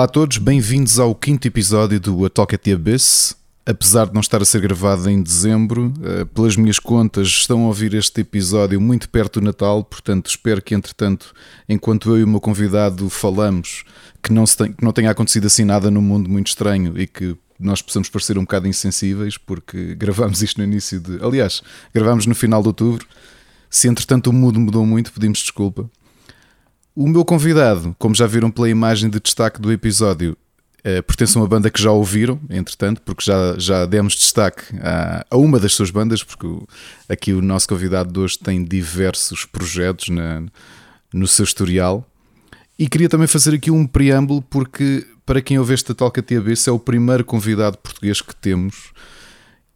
Olá a todos, bem-vindos ao quinto episódio do A Talk at the Abyss. Apesar de não estar a ser gravado em dezembro, eh, pelas minhas contas, estão a ouvir este episódio muito perto do Natal, portanto, espero que, entretanto, enquanto eu e o meu convidado falamos, que não, tem, que não tenha acontecido assim nada no mundo muito estranho e que nós possamos parecer um bocado insensíveis, porque gravamos isto no início de. Aliás, gravamos no final de outubro. Se entretanto o mundo mudou muito, pedimos desculpa. O meu convidado, como já viram pela imagem de destaque do episódio, eh, pertence a uma banda que já ouviram, entretanto, porque já, já demos destaque a, a uma das suas bandas, porque o, aqui o nosso convidado de hoje tem diversos projetos na, no seu historial. E queria também fazer aqui um preâmbulo, porque para quem ouve esta Talca TB, esse é o primeiro convidado português que temos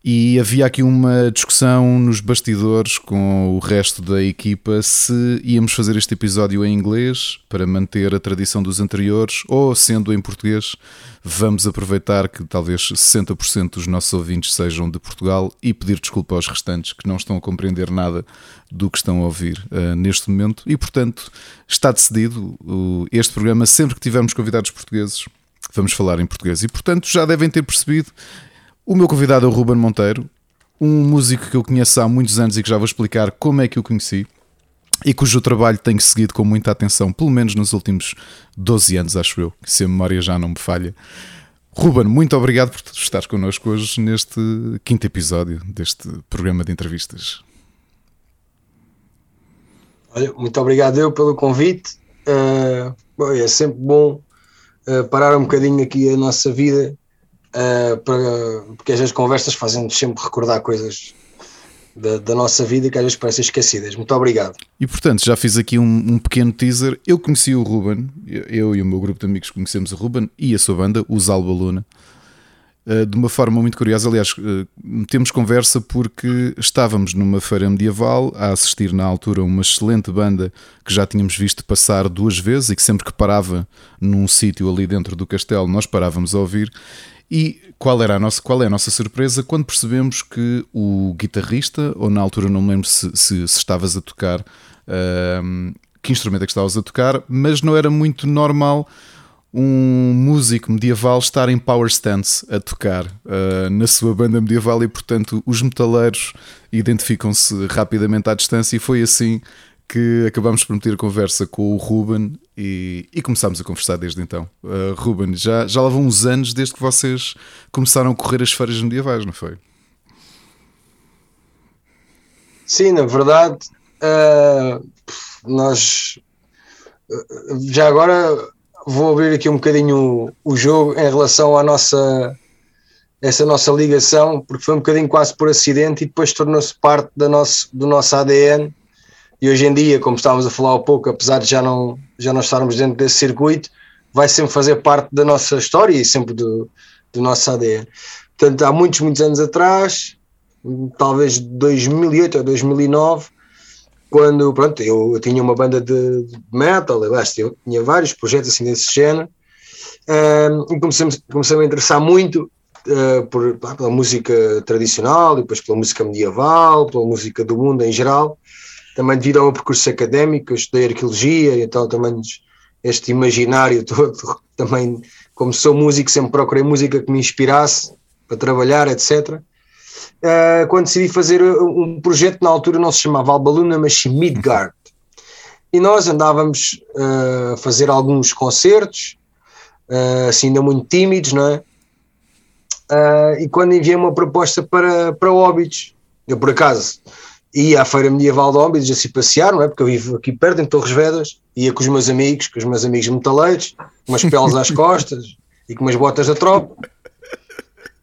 e havia aqui uma discussão nos bastidores com o resto da equipa se íamos fazer este episódio em inglês para manter a tradição dos anteriores ou, sendo em português, vamos aproveitar que talvez 60% dos nossos ouvintes sejam de Portugal e pedir desculpa aos restantes que não estão a compreender nada do que estão a ouvir uh, neste momento. E, portanto, está decidido. Uh, este programa, sempre que tivermos convidados portugueses, vamos falar em português. E, portanto, já devem ter percebido o meu convidado é o Ruben Monteiro, um músico que eu conheço há muitos anos e que já vou explicar como é que o conheci e cujo trabalho tenho seguido com muita atenção, pelo menos nos últimos 12 anos, acho eu, se a memória já não me falha. Ruben, muito obrigado por estar connosco hoje neste quinto episódio deste programa de entrevistas. Olha, muito obrigado eu pelo convite. Uh, bom, é sempre bom uh, parar um bocadinho aqui a nossa vida uh, para, porque às vezes conversas fazem-nos sempre recordar coisas da, da, nossa vida que às vezes parecem esquecidas. Muito obrigado. E portanto, já fiz aqui um, um, pequeno teaser. Eu conheci o Ruben, eu e o meu grupo de amigos conhecemos o Ruben e a sua banda, os Alba Luna, uh, de uma forma muito curiosa. Aliás, uh, temos conversa porque estávamos numa feira medieval a assistir na altura uma excelente banda que já tínhamos visto passar duas vezes e que sempre que parava num sítio ali dentro do castelo nós parávamos a ouvir. E qual, era a nossa, qual é a nossa surpresa quando percebemos que o guitarrista, ou na altura não me lembro se, se, se estavas a tocar, uh, que instrumento é que estavas a tocar, mas não era muito normal um músico medieval estar em power stance a tocar uh, na sua banda medieval e portanto os metaleiros identificam-se rapidamente à distância e foi assim que acabamos por meter conversa com o Ruben e, e começámos a conversar desde então. Uh, Ruben, já, já lá vão uns anos desde que vocês começaram a correr as feiras medievais, não foi? Sim, na verdade, uh, nós já agora vou abrir aqui um bocadinho o, o jogo em relação à nossa essa nossa ligação, porque foi um bocadinho quase por acidente e depois tornou-se parte da nosso, do nosso ADN e hoje em dia, como estávamos a falar há pouco, apesar de já não, já não estarmos dentro desse circuito, vai sempre fazer parte da nossa história e sempre do, do nosso ADN. Portanto, há muitos, muitos anos atrás, talvez 2008 ou 2009, quando pronto, eu, eu tinha uma banda de, de metal, aliás, eu tinha vários projetos assim desse género, um, e comecei, comecei a me interessar muito uh, por, pela música tradicional, e depois pela música medieval, pela música do mundo em geral, também devido ao meu percurso académico, eu estudei arqueologia, então também este imaginário todo, também como sou músico, sempre procurei música que me inspirasse para trabalhar, etc. Uh, eh, quando decidi fazer um projeto, na altura não se chamava Albaluna, mas Midgard. E nós andávamos uh, a fazer alguns concertos, uh, assim ainda muito tímidos, não é? e quando enviei uma proposta para, para Óbidos, eu por acaso ia à Feira Medieval de Óbidos a se passear, não é? Porque eu vivo aqui perto, em Torres Vedras, ia com os meus amigos, com os meus amigos metaleiros, com umas peles às costas e com umas botas da tropa.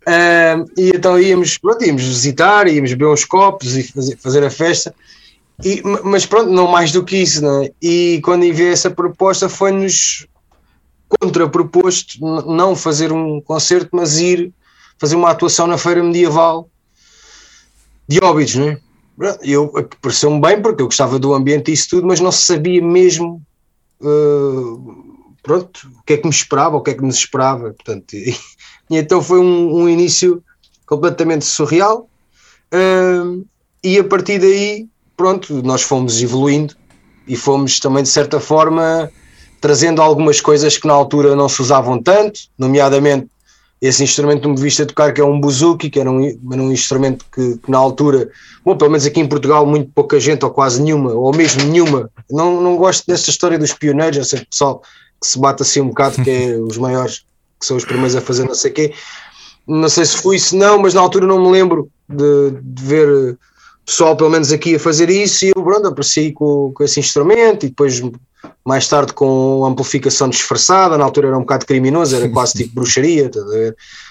Uh, e então íamos, pronto, íamos visitar, íamos beber uns copos e fazer, fazer a festa. E, mas pronto, não mais do que isso, não é? E quando enviei essa proposta foi-nos contraproposto não fazer um concerto, mas ir fazer uma atuação na feira medieval de Óbidos, não é? Eu pareceu-me bem porque eu gostava do ambiente e isso tudo, mas não sabia mesmo uh, pronto, o que é que me esperava, o que é que nos esperava. Portanto, e, e então foi um, um, início completamente surreal. Uh, e a partir daí, pronto, nós fomos evoluindo e fomos também de certa forma trazendo algumas coisas que na altura não se usavam tanto, nomeadamente esse instrumento que me viste a tocar, que é um buzuki, que era um, era um instrumento que, que, na altura, bom, pelo menos aqui em Portugal, muito pouca gente, ou quase nenhuma, ou mesmo nenhuma. Não, não gosto dessa história dos pioneiros, esse pessoal que se bate assim um bocado, que é os maiores, que são os primeiros a fazer não sei o quê. Não sei se fui, se não, mas na altura não me lembro de, de ver pessoal, pelo menos aqui, a fazer isso, e eu, pronto, apareci com, com esse instrumento, e depois mais tarde com amplificação disfarçada, na altura era um bocado criminoso, era quase tipo bruxaria, tá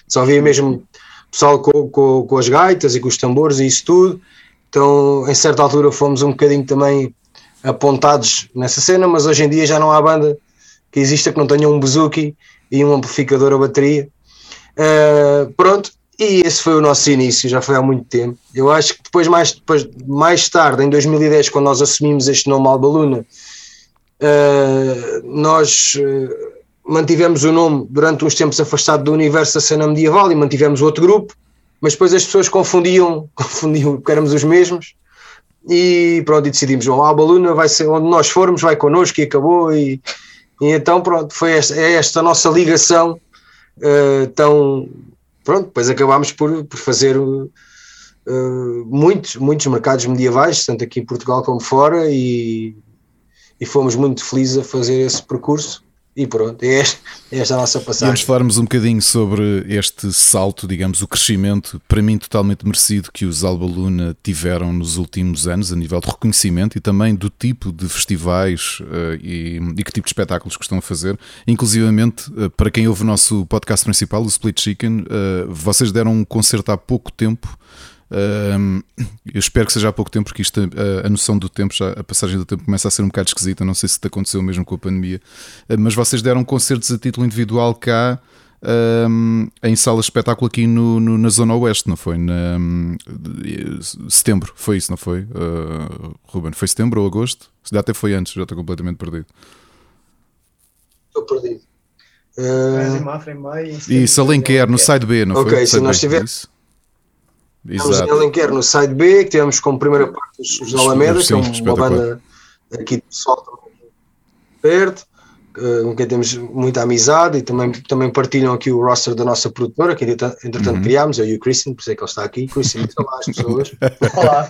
só havia mesmo pessoal com, com, com, as gaitas e com os tambores e isso tudo, então em certa altura fomos um bocadinho também apontados nessa cena, mas hoje em dia já não há banda que exista que não tenha um buzuki e um amplificador a bateria. Uh, pronto, e esse foi o nosso início, já foi há muito tempo. Eu acho que depois, mais, depois, mais tarde, em 2010, quando nós assumimos este nome Albaluna, Uh, nós uh, mantivemos o nome durante uns tempos afastado do universo da cena medieval e mantivemos outro grupo, mas depois as pessoas confundiam, confundiam que éramos os mesmos e pronto, e decidimos, bom, a Alba Luna vai ser onde nós formos, vai connosco e acabou e, e então pronto, foi esta, é esta nossa ligação uh, tão, pronto, depois acabámos por, por fazer muitos, muitos mercados medievais, tanto aqui em Portugal como fora e e fomos muito felizes a fazer esse percurso. E pronto, é esta, é a nossa passagem. Vamos falarmos um bocadinho sobre este salto, digamos, o crescimento, para mim totalmente merecido, que os Alba Luna tiveram nos últimos anos, a nível de reconhecimento e também do tipo de festivais uh, e, e, que tipo de espetáculos que estão a fazer. Inclusivamente, uh, para quem ouve o nosso podcast principal, o Split Chicken, uh, vocês deram um concerto há pouco tempo eu espero que seja há pouco tempo, porque isto, a, a, noção do tempo, já, a passagem do tempo começa a ser um bocado esquisita. Não sei se te aconteceu mesmo com a pandemia, uh, mas vocês deram concertos a título individual cá um, em sala de espetáculo aqui no, no, na Zona Oeste, não foi? Na, um, setembro, foi isso, não foi? Uh, Ruben, foi setembro ou agosto? Se até foi antes, já estou completamente perdido. Estou perdido. Uh... Em Mafra, em maio, isso, Alenquer, no side B, não okay, foi? Ok, se nós tivermos Tivemos em Alenquer no side B, que tivemos como primeira parte os, os Alameda, que é uma banda aqui de pessoal perto, com quem temos muita amizade e também, também partilham aqui o roster da nossa produtora, que entretanto uhum. criámos, eu e o Christian, por isso é que ele está aqui. Christian, olá as pessoas. Olá.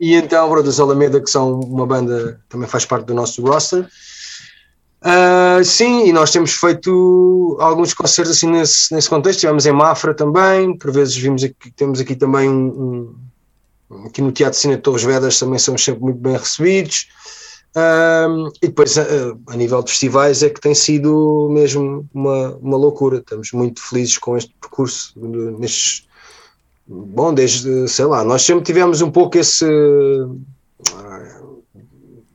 e então, pronto, os Alameda, que são uma banda, também faz parte do nosso roster. Uh, sim, e nós temos feito alguns concertos assim nesse, nesse contexto. Estivemos em Mafra também, por vezes vimos aqui, temos aqui também um, um aqui no Teatro Cine Torres Vedas também somos sempre muito bem recebidos. Uh, e depois, uh, a nível de festivais, é que tem sido mesmo uma, uma loucura. Estamos muito felizes com este percurso nestes. Bom, desde, sei lá, nós sempre tivemos um pouco esse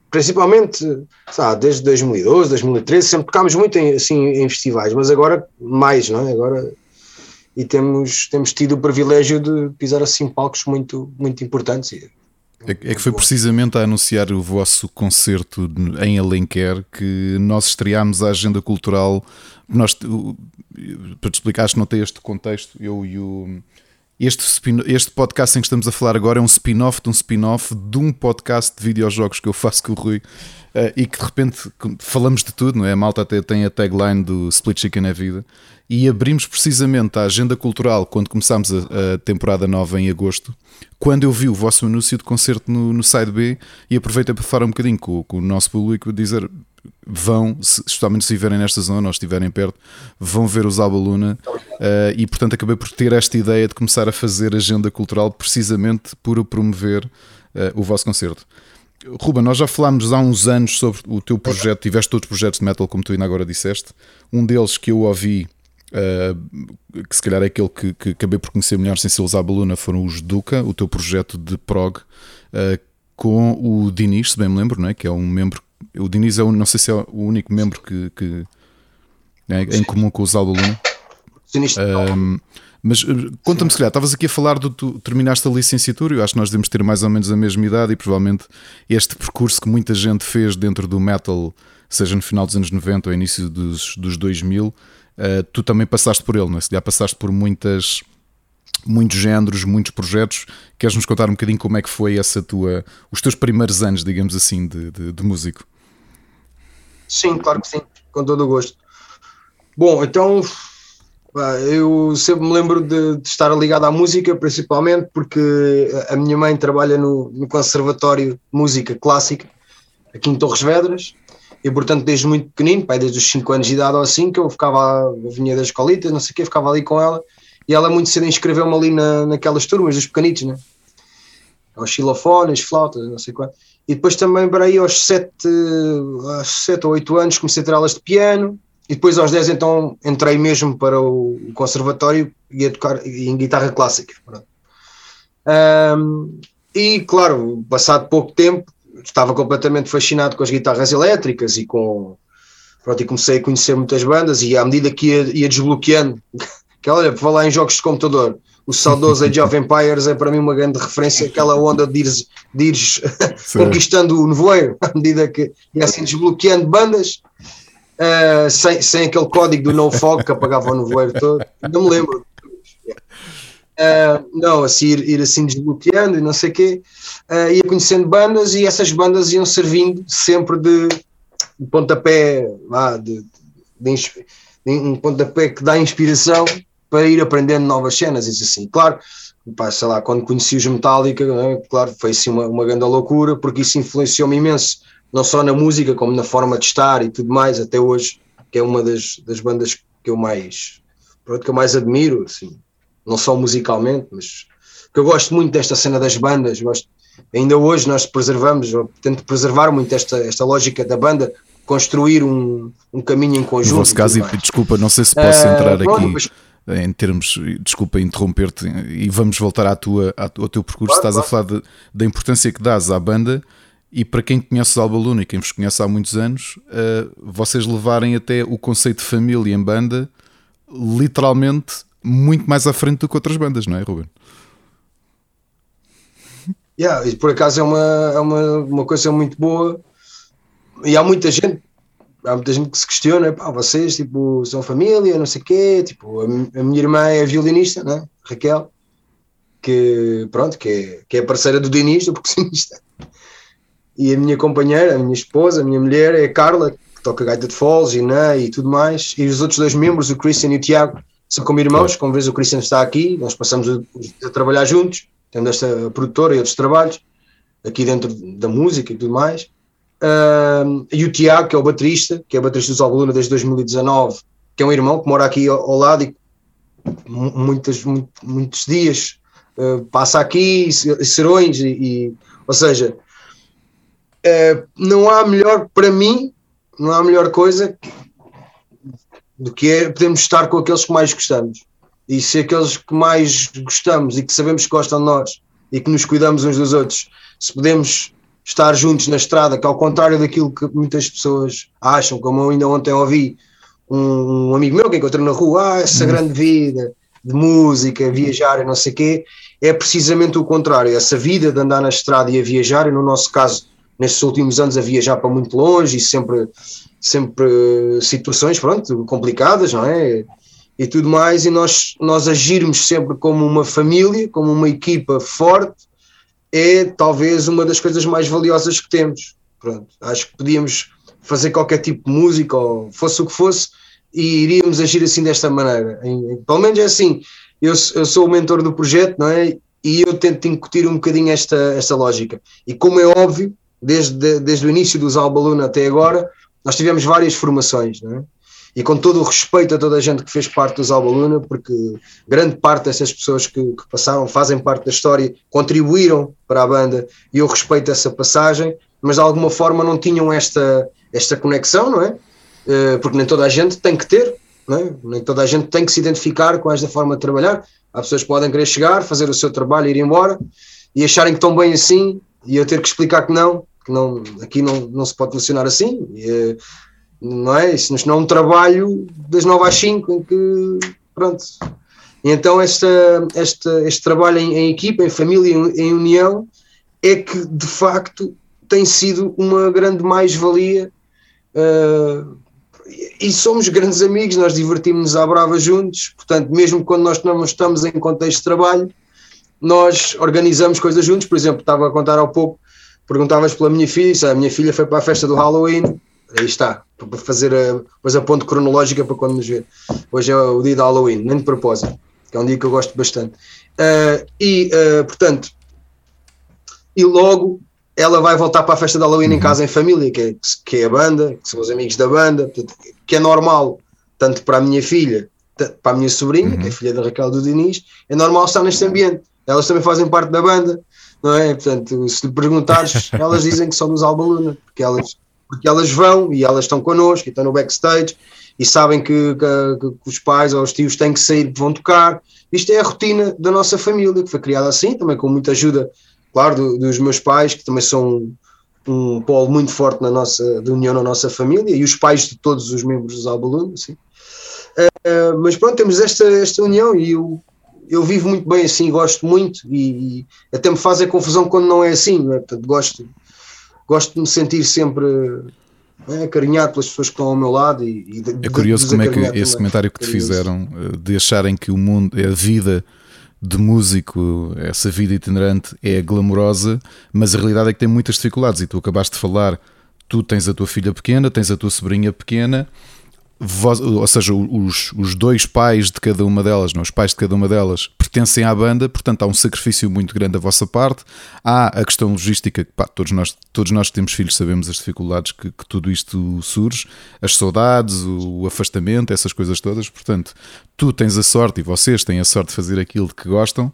principalmente sabe, desde 2012, 2013, sempre tocámos muito em, assim, em festivais, mas agora mais, não é? Agora e temos, temos tido o privilégio de pisar assim palcos muito, muito importantes. É, é que foi precisamente a anunciar o vosso concerto em Alenquer que nós estreámos a agenda cultural. Nós, para te explicar, acho que não tem este contexto, eu e o este, este podcast em que estamos a falar agora é um spin-off de um spin-off de um podcast de videojogos que eu faço com o Rui uh, e que de repente falamos de tudo, não é? A malta até tem a tagline do Split Chicken é Vida e abrimos precisamente a agenda cultural quando começámos a, a, temporada nova em agosto, quando eu vi o vosso anúncio de concerto no, no Side B e aproveitei para falar um bocadinho com, com o nosso público dizer vão, especialmente se estiverem nesta zona ou estiverem perto, vão ver os Albaluna uh, e portanto acabei por ter esta ideia de começar a fazer agenda cultural precisamente por promover uh, o vosso concerto. Ruba, nós já falámos há uns anos sobre o teu projeto, tiveste outros projetos de metal, como tu ainda agora disseste. Um deles que eu ouvi, uh, que se calhar é aquele que, que, acabei por conhecer melhor sem ser usar a baluna, foram os Duca, o teu projeto de prog, uh, com o Dinis, se bem me lembro, não é? que é um membro o Diniz é o, não sei se é o único membro que, que é em comum com o Zalba Luna. Um, mas eh, conta-me, se calhar, estavas aqui a falar do tu terminaste a licenciatura. Eu acho que nós devemos ter mais ou menos a mesma idade e provavelmente este percurso que muita gente fez dentro do metal, seja no final dos anos 90 ou início dos, dos 2000, uh, tu também passaste por ele, não é? Se calhar passaste por muitas muitos géneros, muitos projetos. Queres nos contar um bocadinho como é que foi essa tua, os teus primeiros anos, digamos assim, de, de, de músico? Sim, claro que sim, com todo o gosto. Bom, então eu sempre me lembro de, de, estar ligado à música, principalmente porque a minha mãe trabalha no, no Conservatório de Música Clássica, aqui em Torres Vedras, e portanto desde muito pequenino, pai, desde os 5 anos de idade ou assim, que eu ficava, eu vinha da escolita, não sei o quê, ficava ali com ela, e ela muito cedo inscreveu-me ali na, naquelas turmas dos pequenitos, né? Aos xilofones, flautas, não sei quanto. E depois também para aí aos 7, aos 7 ou 8 anos comecei a ter aulas de piano, e depois aos 10 então entrei mesmo para o conservatório e a tocar em guitarra clássica. Um, e claro, passado pouco tempo, estava completamente fascinado com as guitarras elétricas e com pronto, e comecei a conhecer muitas bandas e à medida que ia, ia desbloqueando, que olha, falar em jogos de computador, o saudoso Age of Empires é para mim uma grande referência, aquela onda de ires, de ires conquistando o nevoeiro, à medida que ia assim desbloqueando bandas, uh, sem, sem aquele código do NoFog que apagava o nevoeiro todo, não me lembro. Uh, não, assim, ir, ir, assim desbloqueando e não sei o quê, uh, ia conhecendo bandas e essas bandas iam servindo sempre de, de pontapé, ah, de, de, de, um pontapé que dá inspiração para ir aprendendo novas cenas e assim. Claro, pá, sei lá, quando conheci os Metallica, é? claro, foi assim uma, uma grande loucura, porque isso influenciou-me imenso não só na música, como na forma de estar e tudo mais, até hoje, que é uma das, das bandas que eu mais pronto, que eu mais admiro, assim, não só musicalmente, mas que eu gosto muito desta cena das bandas, gosto, ainda hoje nós preservamos, tento preservar muito esta, esta lógica da banda, construir um, um caminho em conjunto. No vosso caso, e, desculpa, não sei se posso uh, entrar aqui. Mas, em termos, desculpa interromper-te, e vamos voltar à tua, ao teu percurso. Claro, Estás claro. a falar de, da importância que dás à banda e para quem conhece Alba Luna e quem vos conhece há muitos anos, uh, vocês levarem até o conceito de família em banda literalmente muito mais à frente do que outras bandas, não é, Ruben? Yeah, e por acaso é uma, é uma, uma coisa muito boa e há muita gente há muita gente que se questiona, pá, vocês tipo, são família, não sei o quê, tipo, a, a, minha irmã é violinista, né? Raquel, que pronto, que é, que é parceira do Dinis, do percussionista e a minha companheira, a minha esposa, a minha mulher é a Carla, que toca gaita de foles e né, e tudo mais, e os outros dois membros, o Christian e o Tiago, são como irmãos, como vês o Christian está aqui, nós passamos a, a trabalhar juntos, tendo esta produtora e outros trabalhos, aqui dentro da música e tudo mais, uh, e o Tiago, que é o baterista, que é o baterista dos Albaluna desde 2019, que é um irmão que mora aqui ao, ao lado e muitas, muito, muitos dias uh, passa aqui, serões, e, e, ou seja, uh, não há melhor, para mim, não há melhor coisa do que é podermos estar com aqueles que mais gostamos. E se aqueles que mais gostamos e que sabemos que gostam de nós e que nos cuidamos uns dos outros, se podemos estar juntos na estrada, que ao contrário daquilo que muitas pessoas acham, como eu ainda ontem ouvi um, um amigo meu que encontrei na rua, ah, essa uhum. grande vida de música, viajar e não sei o quê, é precisamente o contrário, essa vida de andar na estrada e a viajar, e no nosso caso nestes últimos anos a viajar para muito longe e sempre, sempre situações pronto, complicadas, não é? E tudo mais, e nós, nós agirmos sempre como uma família, como uma equipa forte, é talvez uma das coisas mais valiosas que temos. Pronto, acho que podíamos fazer qualquer tipo de música, ou fosse o que fosse, e iríamos agir assim desta maneira. Pelo menos é assim, eu, eu sou o mentor do projeto, não é? E eu tento incutir um bocadinho esta, esta lógica. E como é óbvio, desde, desde o início dos Albaluna até agora, nós tivemos várias formações, não é? E com todo o respeito a toda a gente que fez parte dos Albaluna, porque grande parte dessas pessoas que, que, passaram, fazem parte da história, contribuíram para a banda e eu respeito essa passagem, mas de alguma forma não tinham esta, esta conexão, não é? Eh, porque nem toda a gente tem que ter, não é? nem toda a gente tem que se identificar com esta forma de trabalhar. Há pessoas que podem querer chegar, fazer o seu trabalho ir embora e acharem que estão bem assim e eu ter que explicar que não, que não, aqui não, não se pode funcionar assim, e, não é? Isso não é um trabalho das 9 às 5 em que, pronto. Então esta, esta, este trabalho em, em equipa, em família, em, em, união, é que de facto tem sido uma grande mais-valia uh, e somos grandes amigos, nós divertimos-nos à brava juntos, portanto, mesmo quando nós não estamos em contexto de trabalho, nós organizamos coisas juntos, por exemplo, estava a contar há pouco perguntavas pela minha filha, a minha filha foi para a festa do Halloween, aí está, para fazer a, depois a ponte cronológica para quando nos ver. Hoje é o dia de Halloween, nem de propósito, que é um dia que eu gosto bastante. Uh, e, uh, portanto, e logo ela vai voltar para a festa de Halloween uhum. em casa em família, que é, que é a banda, que são os amigos da banda, portanto, que é normal, tanto para a minha filha, para a minha sobrinha, uhum. que é uhum. filha da Raquel do Diniz, é normal estar neste ambiente. Elas também fazem parte da banda, não é? Portanto, se lhe perguntares, elas dizem que são dos Albaluna, porque elas, porque elas vão e elas estão connosco e estão no backstage e sabem que, que, que os pais ou os tios têm que sair, vão tocar. Isto é a rotina da nossa família, que foi criada assim, também com muita ajuda, claro, do, dos meus pais, que também são um polo muito forte na nossa, de união na nossa família, e os pais de todos os membros dos Albaluna, assim. Uh, mas pronto, temos esta, esta união e eu, eu vivo muito bem assim, gosto muito e, e até me faz a confusão quando não é assim, é? Portanto, gosto, gosto de me sentir sempre é, acarinhado pelas pessoas que estão ao meu lado. E, e de, é curioso como é que esse também. comentário que te fizeram eh, de acharem que o mundo, é a vida de músico, essa vida itinerante é glamourosa, mas a realidade é que tem muitas dificuldades. E tu acabaste de falar, tu tens a tua filha pequena, tens a tua sobrinha pequena ou seja, os, os dois pais de cada uma delas, não, os pais de cada uma delas pertencem à banda, portanto há um sacrifício muito grande da vossa parte. Há a questão logística, pá, todos, nós, todos nós que temos filhos sabemos as dificuldades que, que tudo isto surge, as saudades, o, o afastamento, essas coisas todas. Portanto, tu tens a sorte e vocês têm a sorte de fazer aquilo de que gostam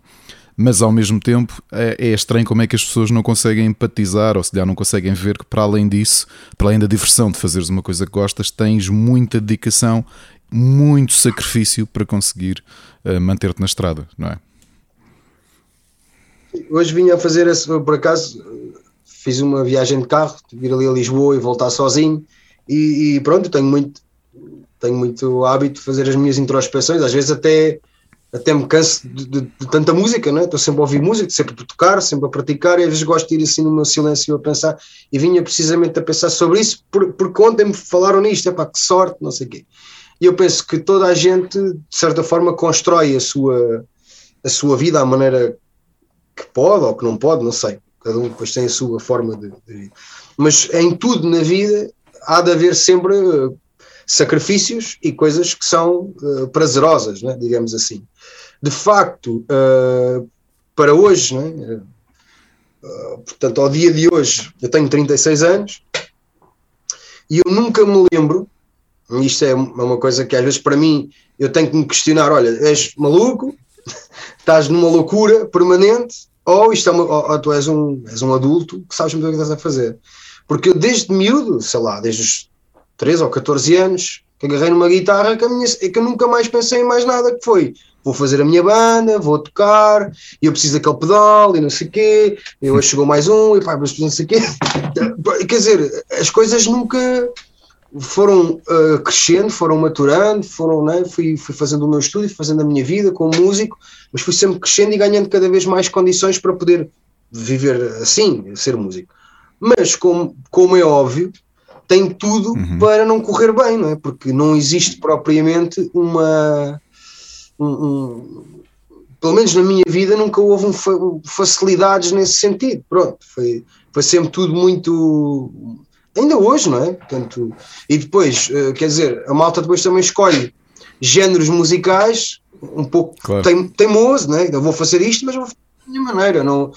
mas ao mesmo tempo é, é, estranho como é que as pessoas não conseguem empatizar ou se já não conseguem ver que para além disso, para além da diversão de fazeres uma coisa que gostas, tens muita dedicação, muito sacrifício para conseguir uh, manter-te na estrada, não é? Hoje vim a fazer, esse, por acaso, fiz uma viagem de carro, vir ali a Lisboa e voltar sozinho e, e pronto, tenho muito, tenho muito hábito de fazer as minhas introspeções, às vezes até até me canso de, de, de tanta música, não é? Estou sempre a ouvir música, sempre a tocar, sempre a praticar, e às vezes gosto de ir assim no meu silêncio a pensar, e vinha precisamente a pensar sobre isso, por, porque ontem me falaram nisto, é pá, que sorte, não sei o quê. E eu penso que toda a gente, de certa forma, constrói a sua, a sua vida à maneira que pode ou que não pode, não sei. Cada um depois tem a sua forma de, de Mas em tudo na vida há de haver sempre uh, sacrifícios e coisas que são uh, prazerosas, né, digamos assim de facto, uh, para hoje, é? uh, portanto, ao dia de hoje, eu tenho 36 anos e eu nunca me lembro, isto é uma coisa que às vezes para mim eu tenho que me questionar: olha, és maluco, estás numa loucura permanente, ou, isto é uma, ou, ou tu és um, és um adulto que sabes muito o que estás a fazer. Porque eu desde miúdo, sei lá, desde os 13 ou 14 anos, que agarrei numa guitarra que, minha, que eu nunca mais pensei em mais nada, que foi vou fazer a minha banda, vou tocar, e eu preciso daquele pedal, e não sei o quê, e hoje chegou mais um, e pá, mas não sei o quê. Quer dizer, as coisas nunca foram uh, crescendo, foram maturando, foram, né, fui, fui fazendo o meu estúdio, fazendo a minha vida como músico, mas fui sempre crescendo e ganhando cada vez mais condições para poder viver assim, ser músico. Mas, como, como é óbvio, tem tudo uhum. para não correr bem, não é? Porque não existe propriamente uma um, um, pelo menos na minha vida nunca houve um, facilidades nesse sentido. Pronto, foi, foi sempre tudo muito. Ainda hoje, não é? Portanto, e depois, uh, quer dizer, a malta depois também escolhe géneros musicais um pouco claro. teim, teimoso, não é? Eu vou fazer isto, mas vou fazer da minha maneira. Não,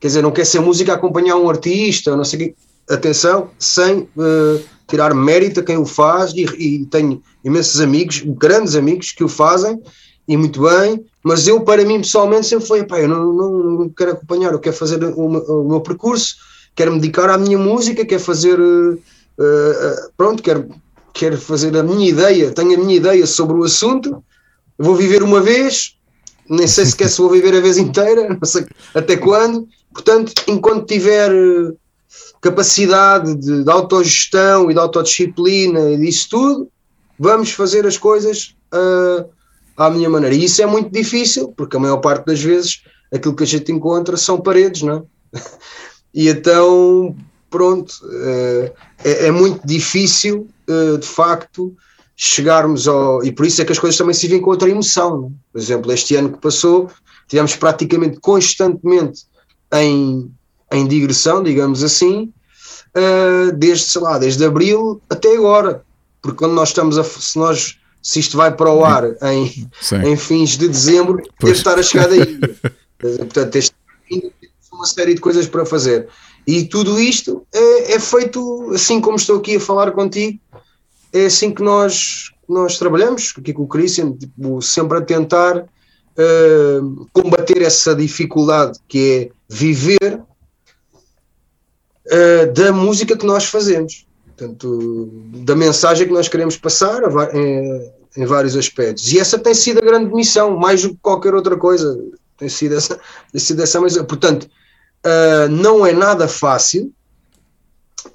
quer dizer, não quer ser música a acompanhar um artista, não sei. Atenção, sem uh, tirar mérito a quem o faz, e, e tenho imensos amigos, grandes amigos, que o fazem e muito bem, mas eu, para mim, pessoalmente, sempre foi: pá, eu não, não, não, quero acompanhar, eu quero fazer o, o, meu percurso, quero me dedicar à minha música, quero fazer. Uh, uh, pronto, quero, quero fazer a minha ideia, tenho a minha ideia sobre o assunto, vou viver uma vez, nem sei sequer se vou viver a vez inteira, não sei até quando, portanto, enquanto tiver capacidade de, de autogestão e de autodisciplina e disso tudo, vamos fazer as coisas uh, à minha maneira. E isso é muito difícil, porque a maior parte das vezes aquilo que a gente encontra são paredes, não é? E então, pronto, eh, é, é muito difícil, eh, de facto, chegarmos ao. E por isso é que as coisas também se vêm com outra emoção. É? Por exemplo, este ano que passou, tivemos praticamente constantemente em, em digressão, digamos assim, eh, desde, sei lá, desde abril até agora. porque quando nós estamos a. Se, nós, se isto vai para o ar em, em fins de dezembro, pois. deve estar a chegar daí. Portanto, este uma série de coisas para fazer. E tudo isto é, é, feito assim como estou aqui a falar contigo, é assim que nós, nós trabalhamos, aqui com o Christian, tipo, sempre a tentar uh, combater essa dificuldade que é viver uh, da música que nós fazemos, portanto, da mensagem que nós queremos passar em, em vários aspectos. E essa tem sido a grande missão, mais do que qualquer outra coisa. Tem sido essa, tem sido essa missão. Portanto, uh, não é nada fácil.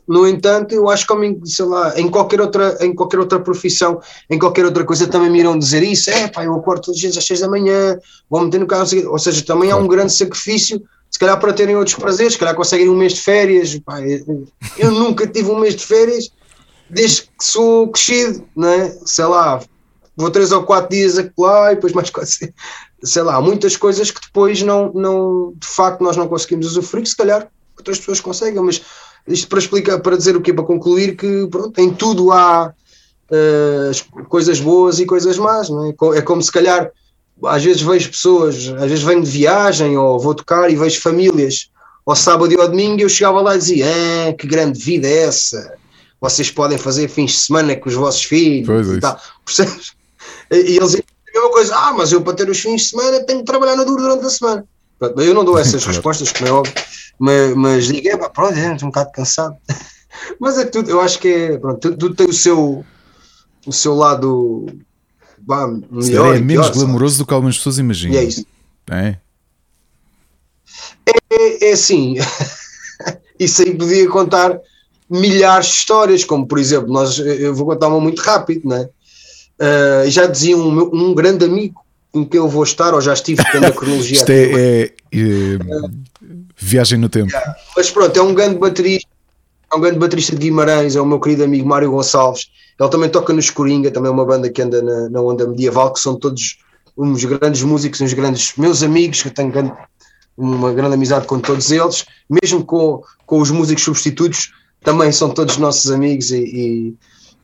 No entanto, eu acho que sei lá, em qualquer outra, em qualquer outra profissão, em qualquer outra coisa também me irão dizer isso. É, pá, eu acordo todos os dias às 6 da manhã, vou meter no carro, ou seja, também há um grande sacrifício, se calhar para terem outros prazeres, se calhar conseguem um mês de férias. Pá, eu, nunca tive um mês de férias desde que sou crescido, não é? Sei lá, vou três ou quatro dias a lá e depois mais quatro sei lá, muitas coisas que depois não, não de facto nós não conseguimos usufruir, que se calhar outras pessoas conseguem, mas isto para explicar, para dizer o quê? Para concluir que pronto, em tudo há uh, coisas boas e coisas más, não é? é como se calhar às vezes vejo pessoas, às vezes venho de viagem ou vou tocar e vejo famílias ao sábado e ao domingo e eu chegava lá e dizia, ah, que grande vida é essa? Vocês podem fazer fins de semana com os vossos filhos pois e é tal. Percebes? E eles a mesma coisa, ah, mas eu para ter os fins de semana tenho que trabalhar na duro durante a semana. Pronto, eu não dou essas respostas, como é óbvio, mas, mas digo, é pá, pronto, é, estou um bocado cansado. mas é tudo, eu acho que é, pronto, tudo, tem o seu, o seu lado bah, melhor. É menos pior, glamouroso sabe? do que algumas pessoas imaginam. E é isso. É, é, é assim, isso aí podia contar milhares de histórias, como por exemplo, nós, eu vou contar uma muito rápido, não é? Uh, já dizia um, um grande amigo com que eu vou estar, ou já estive tendo a cronologia. Isto é, é, é, viagem no tempo. Yeah. Mas pronto, é um grande baterista, é um grande baterista de Guimarães, é o meu querido amigo Mário Gonçalves. Ele também toca no Escoringa, também é uma banda que anda na, na onda medieval, que são todos uns grandes músicos, uns grandes meus amigos, que eu tenho grande, uma grande amizade com todos eles, mesmo com, com os músicos substitutos, também são todos nossos amigos e, e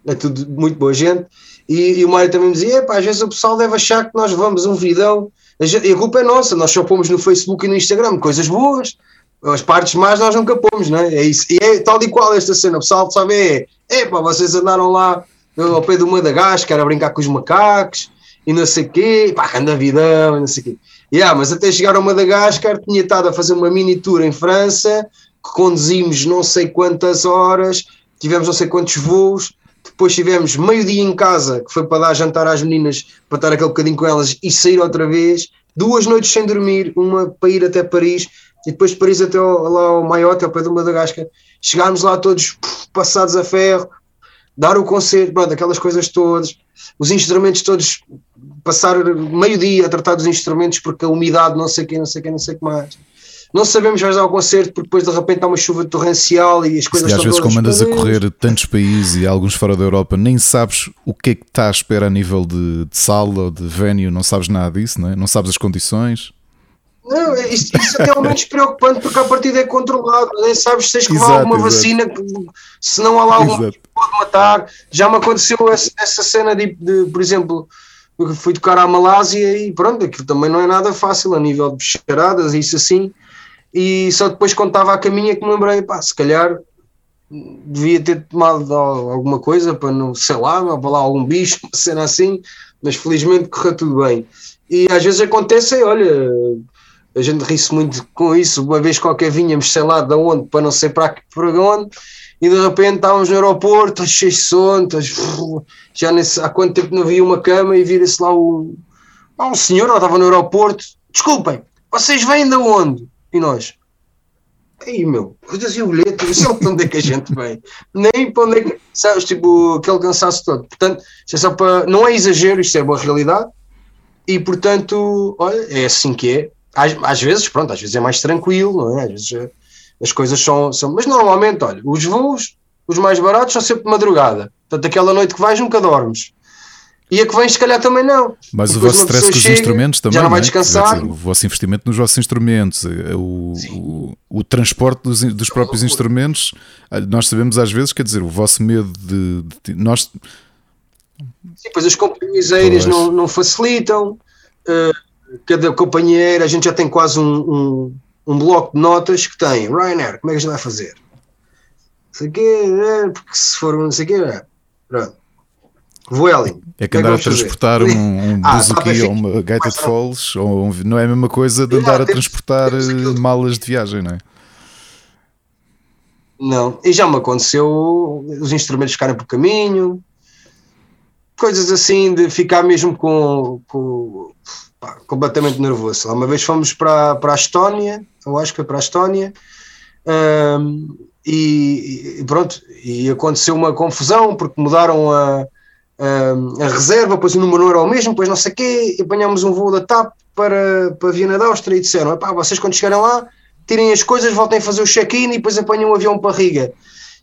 é tudo muito boa gente. E, e o Mário também me dizia: às vezes o pessoal deve achar que nós vamos um vidão, e a culpa é nossa, nós só pomos no Facebook e no Instagram coisas boas, as partes más nós nunca pomos, não é? É isso. E é tal e qual esta cena, o pessoal sabe, é, é pá, vocês andaram lá ao pé do Madagascar a brincar com os macacos e não sei o quê, pá, anda vidão e não sei o quê. Yeah, mas até chegar ao Madagascar tinha estado a fazer uma mini tour em França, que conduzimos não sei quantas horas, tivemos não sei quantos voos, depois tivemos meio-dia em casa, que foi para dar jantar às meninas, para estar aquele bocadinho com elas e sair outra vez. Duas noites sem dormir, uma para ir até Paris e depois de Paris até ao, lá ao Maiote, ao pé do Madagascar. Chegámos lá todos passados a ferro, dar o concerto, pronto, aquelas coisas todas, os instrumentos todos, passar meio-dia a tratar dos instrumentos porque a umidade, não sei o que, não sei o não sei o que mais não sabemos mais dar o concerto porque depois de repente há uma chuva torrencial e as coisas e às vezes como andas a correr tantos países e alguns fora da Europa nem sabes o que é que está à espera a nível de, de sala ou de venue, não sabes nada disso, não, é? não sabes as condições não, é, isso, isso é menos preocupante porque a partida é controlado, nem sabes se tens que levar alguma exato. vacina, se não há lá alguma que pode matar. Já me aconteceu essa, essa cena de, de, por exemplo, fui tocar à Malásia e pronto, aquilo também não é nada fácil a nível de bicharadas, isso assim e só depois quando estava a caminho é que me lembrei, pá, se calhar devia ter tomado alguma coisa para não, sei lá, para lá algum bicho, cena assim, mas felizmente correu tudo bem. E às vezes acontece, olha, a gente ri-se muito com isso, uma vez qualquer vinhamos, sei lá de onde, para não sei para, para onde, e de repente estávamos no aeroporto, cheios de sono, já nesse, há quanto tempo não havia uma cama e vira-se lá o, um senhor, estava no aeroporto, desculpem, vocês vêm de onde? E nós, aí meu, e o bilhete, eu sei para onde é que a gente vem, nem para onde é que, sabes, tipo, aquele cansaço todo. Portanto, é só para, não é exagero, isto é boa realidade, e portanto, olha, é assim que é. Às, às vezes, pronto, às vezes é mais tranquilo, não é? Às vezes eh, as coisas são, são, mas normalmente, olha, os voos, os mais baratos são sempre de madrugada. Portanto, aquela noite que vais nunca dormes. E a que vem, se calhar, também não. Mas o vosso stress com os instrumentos também. Já não vai é? descansar. Dizer, o vosso investimento nos vossos instrumentos, eh, o, o, o, transporte dos, dos próprios instrumentos, eh, nós sabemos às vezes, quer dizer, o vosso medo de. de nós Sim, pois as companhias aéreas não, não facilitam, uh, cada companheira, a gente já tem quase um, um, um, bloco de notas que tem Ryanair, como é que a gente vai fazer? Não sei o quê, é, porque se for não sei o quê, é. pronto. Vueling. É que é andar a transportar um, um ah, Buzuki ou uma Gated Falls ou um, não é a mesma coisa de andar a transportar eh, malas de viagem, não é? Não, e já me aconteceu os instrumentos ficarem por caminho, coisas assim de ficar mesmo com, com pá, completamente nervoso. Uma vez fomos para, para a Estónia, eu acho que foi para a Estónia, e, e, pronto, e aconteceu uma confusão porque mudaram a, a, a reserva, pois o número não era o mesmo, pois não sei o quê, apanhámos um voo da TAP para, para Viena da Áustria e disseram: vocês quando chegarem lá tirem as coisas, voltem a fazer o check-in e depois apanham um avião para Riga.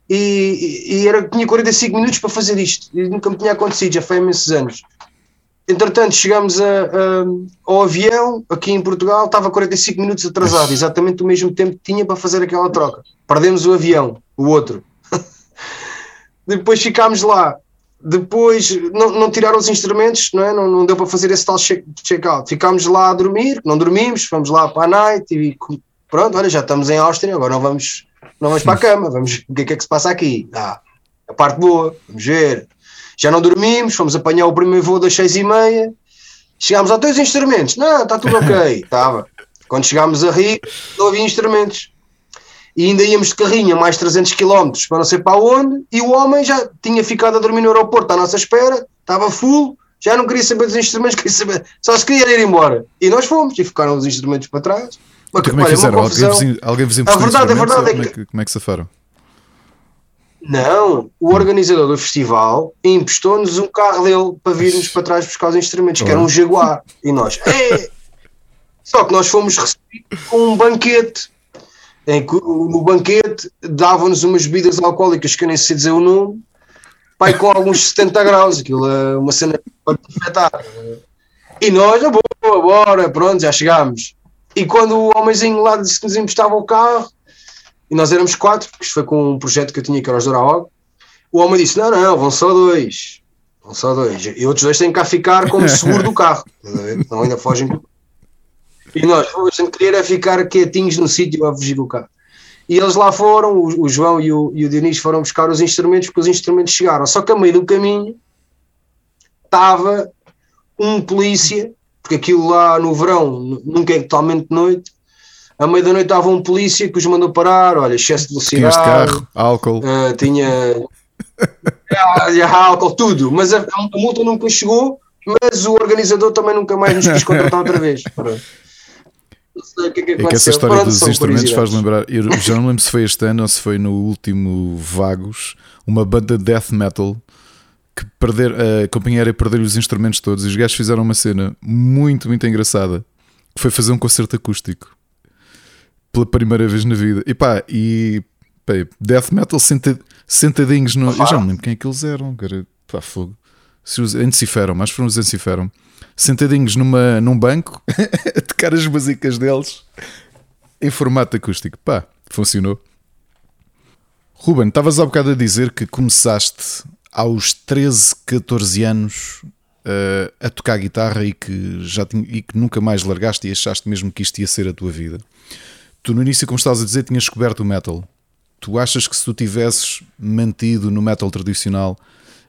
E, e, era, tinha 45 minutos para fazer isto. E nunca me tinha acontecido, já foi há imensos anos. Entretanto, chegamos a, a, ao avião aqui em Portugal, estava 45 minutos atrasado, exatamente o mesmo tempo que tinha para fazer aquela troca. Perdemos o avião, o outro. Depois ficámos lá. Depois não, não tiraram os instrumentos, não, é? não, não deu para fazer esse tal check-out. Ficámos lá a dormir, não dormimos, fomos lá para a night e pronto, olha, já estamos em Áustria, agora não vamos, não vamos para a cama, vamos, o que é, que é que se passa aqui? Ah, a parte boa, vamos ver. Já não dormimos, fomos apanhar o primeiro voo das seis e meia, chegámos a dois instrumentos, não, está tudo ok, estava. Quando chegámos a Rio, não havia instrumentos. E ainda íamos de carrinha mais 300 km para não sei para onde, e o homem já tinha ficado a dormir no aeroporto à nossa espera, estava full, já não queria saber dos instrumentos, queria saber, só se queria ir embora. E nós fomos, e ficaram os instrumentos para trás. Mas, como é que fizeram? Alguém vos, alguém vos a verdade, a verdade é que... Como é que, como é que? Não, o organizador do festival emprestou-nos um carro dele para virmos para trás buscar os instrumentos, que era um Jaguar. E nós, é! Só que nós fomos recebidos com um banquete. Em que no banquete davam-nos umas bebidas alcoólicas que eu nem sei dizer o nome, pai com alguns 70 graus, aquilo é uma cena para afetar. E nós, boa, bora, pronto, já chegámos. E quando o homenzinho lá disse que nos emprestava o carro, e nós éramos quatro, porque isto foi com um projeto que eu tinha que era os Doraog, o homem disse: Não, não, vão só dois. Vão só dois. E outros dois têm que cá ficar como seguro do carro. Não ainda fogem. E nós, a gente queria era ficar quietinhos no sítio a fugir do carro. E eles lá foram, o, o João e o, e o Dionísio foram buscar os instrumentos, porque os instrumentos chegaram. Só que a meio do caminho estava um polícia porque aquilo lá no verão nunca é totalmente noite. À meia da noite estava um polícia que os mandou parar, olha, excesso de velocidade. carro, álcool. Uh, tinha álcool, tudo. Mas a, a, multa nunca chegou, mas o organizador também nunca mais nos quis contratar outra vez. Não sei o que é que É que essa história Pronto, dos instrumentos faz lembrar. Eu já não lembro se foi este ano ou se foi no último Vagos, uma banda de death metal que perder, a companheira perder os instrumentos todos e os gajos fizeram uma cena muito, muito engraçada que foi fazer um concerto acústico pela primeira vez na vida. E pá, e pá, death metal sentadinhos no. Eu já não lembro quem é que eles eram, cara. Pá, fogo. Se os Enciferam, mas foram os Enciferam. Sentadinhos numa, num banco, a tocar as basicas deles em formato acústico. Pá, funcionou. Ruben, estavas há bocado a dizer que começaste aos 13, 14 anos uh, a tocar guitarra e que, já tinha, e que nunca mais largaste e achaste mesmo que isto ia ser a tua vida. Tu no início, como estás a dizer, tinhas descoberto o metal. Tu achas que se tu tivesses mantido no metal tradicional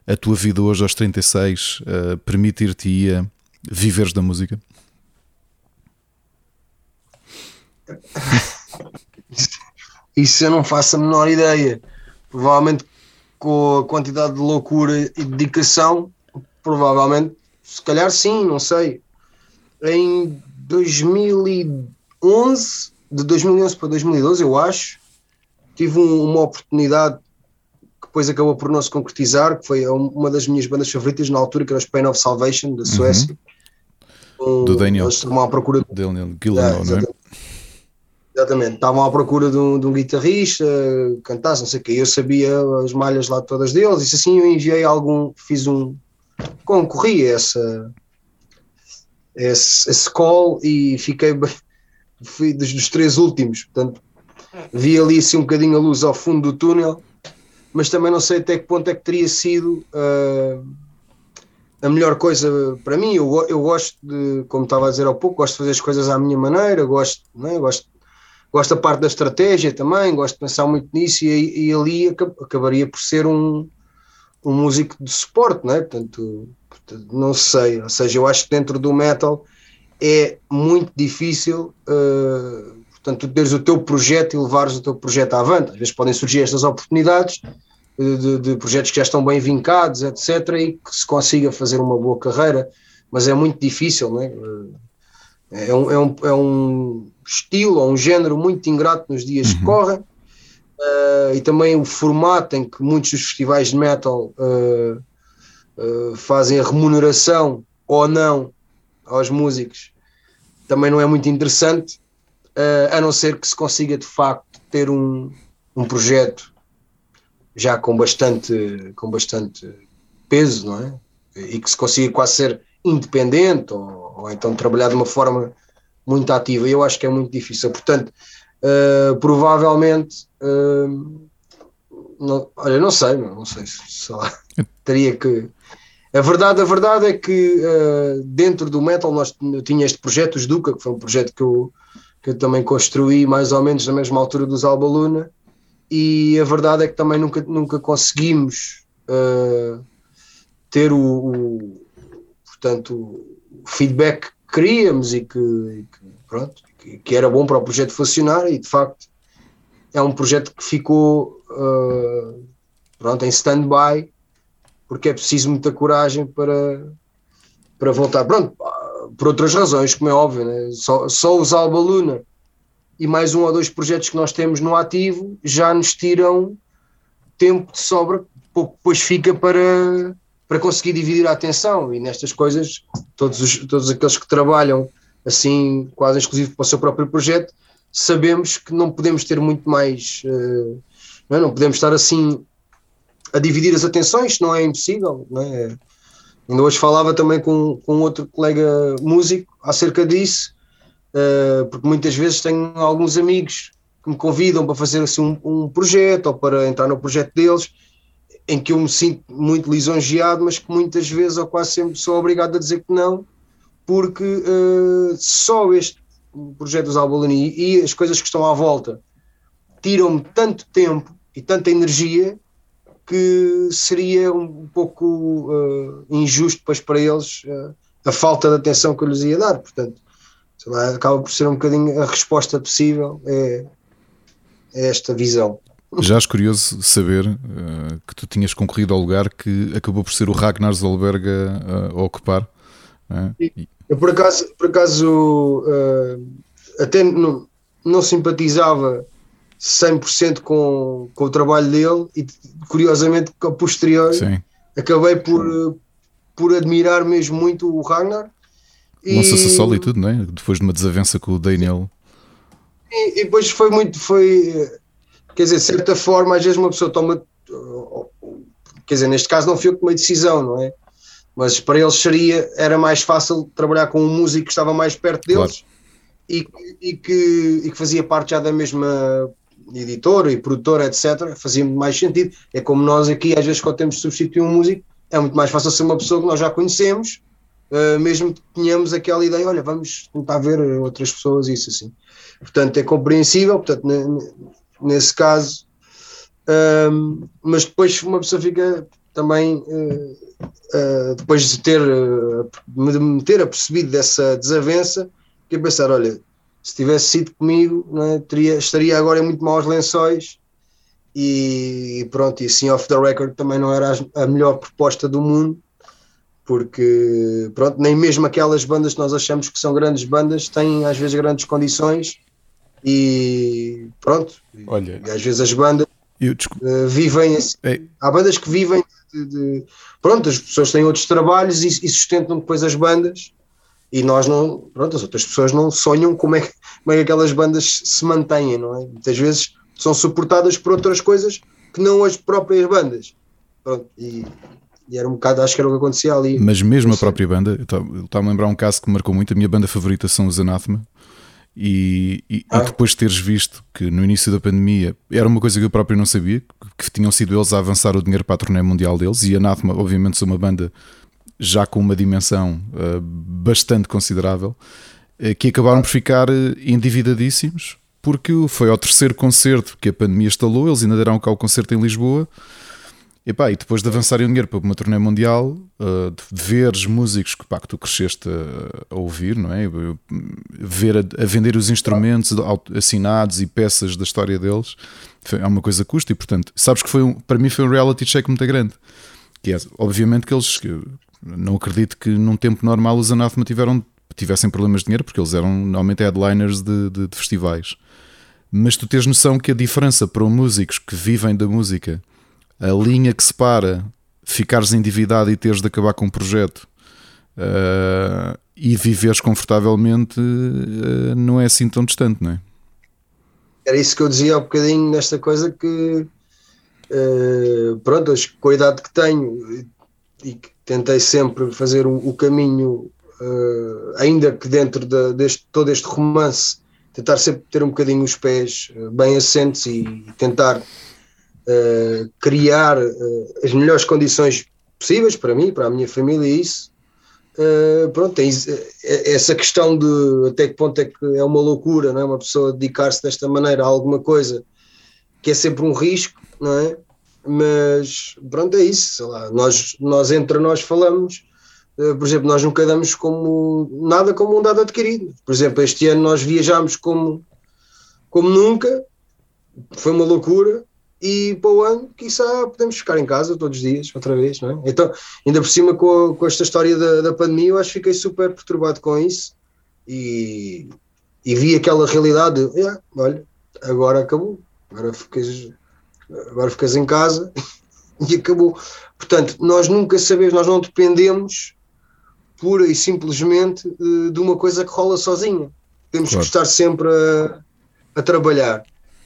a tua vida hoje aos 36 uh, permitir-te-ia viveres da música? Isso eu não faço a menor ideia. Provavelmente com a quantidade de loucura e dedicação, provavelmente, se calhar sim, não sei. Em 2011, de 2011 para 2012, eu acho, tive um, uma oportunidade depois acabou por não se concretizar, que foi uma das minhas bandas favoritas na altura, que era os Pain of Salvation, da Suécia. Uhum. Um, Do Daniel. Eles estavam à procura de... Daniel Gillenau, é, não é? Exatamente, estavam à procura de um, de um guitarrista, cantasse, não sei o quê. Eu sabia as malhas lá todas deles, e assim eu enviei algum, fiz um. concorri a essa. Esse, esse call e fiquei fui dos, dos três últimos, portanto vi ali assim um bocadinho a luz ao fundo do túnel, mas também não sei até que ponto é que teria sido uh, a melhor coisa para mim. Eu, eu gosto de, como estava a dizer há pouco, gosto de fazer as coisas à minha maneira, gosto, é? gosto, gosto da parte da estratégia também, gosto de pensar muito nisso e, e ali acabaria por ser um, um músico de suporte, não é? Portanto, portanto, não sei. Ou seja, eu acho que dentro do metal é muito difícil. Uh, portanto, teres o teu projeto e levares o teu projeto avante. Às vezes podem surgir estas oportunidades, de, de, projetos que já estão bem vincados, etc., e que se consiga fazer uma boa carreira, mas é muito difícil, é? É um, é um, é um estilo ou um género muito ingrato nos dias uhum. que correm, uh, e também o formato em que muitos dos festivais de metal uh, uh, fazem a remuneração ou não aos músicos também não é muito interessante, a não ser que se consiga de facto ter um, um projeto já com bastante, com bastante peso, não é? E que se consiga quase ser independente ou, ou então trabalhar de uma forma muito ativa. Eu acho que é muito difícil. Portanto, uh, provavelmente, uh, não, olha, não sei, não sei, sei lá, teria que. A verdade, a verdade é que uh, dentro do metal nós eu tinha este projeto, os Duca, que foi um projeto que eu, que eu também construí mais ou menos na mesma altura dos Alba Luna, e a verdade é que também nunca, nunca conseguimos uh, ter o, o, portanto, o feedback que queríamos e que, e que pronto, que, que, era bom para o projeto funcionar e de facto é um projeto que ficou uh, pronto, em stand-by porque é preciso muita coragem para, para voltar. Pronto, por outras razões, como é óbvio, né? só, só usar Alba Luna e mais um ou dois projetos que nós temos no ativo já nos tiram tempo de sobra, depois fica para, para conseguir dividir a atenção e nestas coisas todos, os, todos aqueles que trabalham assim quase exclusivo para o seu próprio projeto sabemos que não podemos ter muito mais uh, não, é? não, podemos estar assim a dividir as atenções, não é impossível não é? ainda hoje falava também com, com outro colega músico acerca disso uh, porque muitas vezes tenho alguns amigos que me convidam para fazer assim um, um, projeto ou para entrar no projeto deles, em que eu me sinto muito lisonjeado, mas que muitas vezes ou quase sempre sou obrigado a dizer que não, porque uh, só este projeto dos Albolani e as coisas que estão à volta tiram-me tanto tempo e tanta energia que seria um pouco uh, injusto depois para eles uh, a falta de atenção que eu lhes ia dar. Portanto, lá, acaba por ser um bocadinho a resposta possível é, é esta visão. Já és curioso saber uh, que tu tinhas concorrido ao lugar que acabou por ser o Ragnar Zolberg a, a ocupar. Uh, eu por acaso, por acaso uh, até não, não simpatizava 100% com, com o trabalho dele e curiosamente a posterior Sim. acabei por, por admirar mesmo muito o Ragnar Lança-se a solo e tudo, não é? Depois de uma desavença com o Daniel. E, e, depois foi muito. Foi, quer dizer, de certa forma, às vezes uma pessoa toma. Quer dizer, neste caso não fui eu que tomei decisão, não é? Mas para eles seria. Era mais fácil trabalhar com um músico que estava mais perto deles claro. e, e, que, e que fazia parte já da mesma editora e produtora, etc. Fazia muito mais sentido. É como nós aqui, às vezes, quando temos de substituir um músico, é muito mais fácil ser uma pessoa que nós já conhecemos uh, mesmo que tenhamos aquela ideia, olha, vamos tentar ver outras pessoas, isso assim. Portanto, é compreensível, portanto, nesse caso, um, mas depois uma pessoa fica também, uh, uh, depois de ter, de me ter apercebido dessa desavença, que pensar, olha, se tivesse sido comigo, é, teria, estaria agora em muito maus lençóis e pronto, e assim off the record também não era a melhor proposta do mundo porque pronto, nem mesmo aquelas bandas que nós achamos que são grandes bandas têm às vezes grandes condições e pronto, Olha, e às vezes as bandas uh, vivem assim, há bandas que vivem de, de, pronto, as pessoas têm outros trabalhos e, e, sustentam depois as bandas e nós não, pronto, as outras pessoas não sonham como é, como é que aquelas bandas se mantêm, não é? Muitas vezes são suportadas por outras coisas que não as próprias bandas. Pronto, e, e era um bocado, acho que era o que acontecia ali. Mas mesmo a própria banda, estava a lembrar um caso que marcou muito. A minha banda favorita são os Anathema. E, e, ah. e, depois de teres visto que no início da pandemia era uma coisa que eu próprio não sabia, que tinham sido eles a avançar o dinheiro para a turnê mundial deles, e Anathema, obviamente, são uma banda já com uma dimensão uh, bastante considerável, uh, que acabaram por ficar endividadíssimos, porque foi ao terceiro concerto que a pandemia instalou, eles ainda deram cá o concerto em Lisboa, e, pá, e depois de avançarem o dinheiro para uma turnê mundial, uh, de veres músicos que, pá, que tu cresceste a, a, ouvir, não é? Ver a, a, vender os instrumentos assinados e peças da história deles é uma coisa custa e, portanto, sabes que foi um, para mim foi um reality check muito grande. Que é, obviamente que eles que não acredito que num tempo normal os Anathema tiveram, tivessem problemas de dinheiro, porque eles eram normalmente headliners de, de, de festivais. Mas tu tens noção que a diferença para músicos que vivem da música a linha que separa ficares endividado e teres de acabar com um projeto uh, e viveres confortavelmente uh, não é assim tão distante, não é? Era isso que eu dizia há um bocadinho nesta coisa que uh, pronto, com a idade que tenho e que tentei sempre fazer o, o caminho ainda que dentro de, deste todo este romance tentar sempre ter um bocadinho os pés bem assentes e tentar uh, criar uh, as melhores condições possíveis para mim, para a minha família e isso. Uh, pronto, tem essa questão de até que ponto é que é uma loucura, não é? Uma pessoa dedicar-se desta maneira a alguma coisa que é sempre um risco, não é? Mas pronto, é isso. Sei lá, nós, nós entre nós falamos, uh, por exemplo, nós nunca damos como nada como um dado adquirido. Por exemplo, este ano nós viajámos como, como nunca, foi uma loucura, e para o ano, quiçá, podemos ficar em casa todos os dias, outra vez, não é? Então, ainda por cima, com, com esta história da, da pandemia, eu acho que fiquei super perturbado com isso e, e vi aquela realidade de, yeah, olha, agora acabou, agora ficas, agora ficas em casa e acabou. Portanto, nós nunca sabemos, nós não dependemos pura e simplesmente de, de uma coisa que rola sozinha. Temos claro. que estar sempre a, a trabalhar.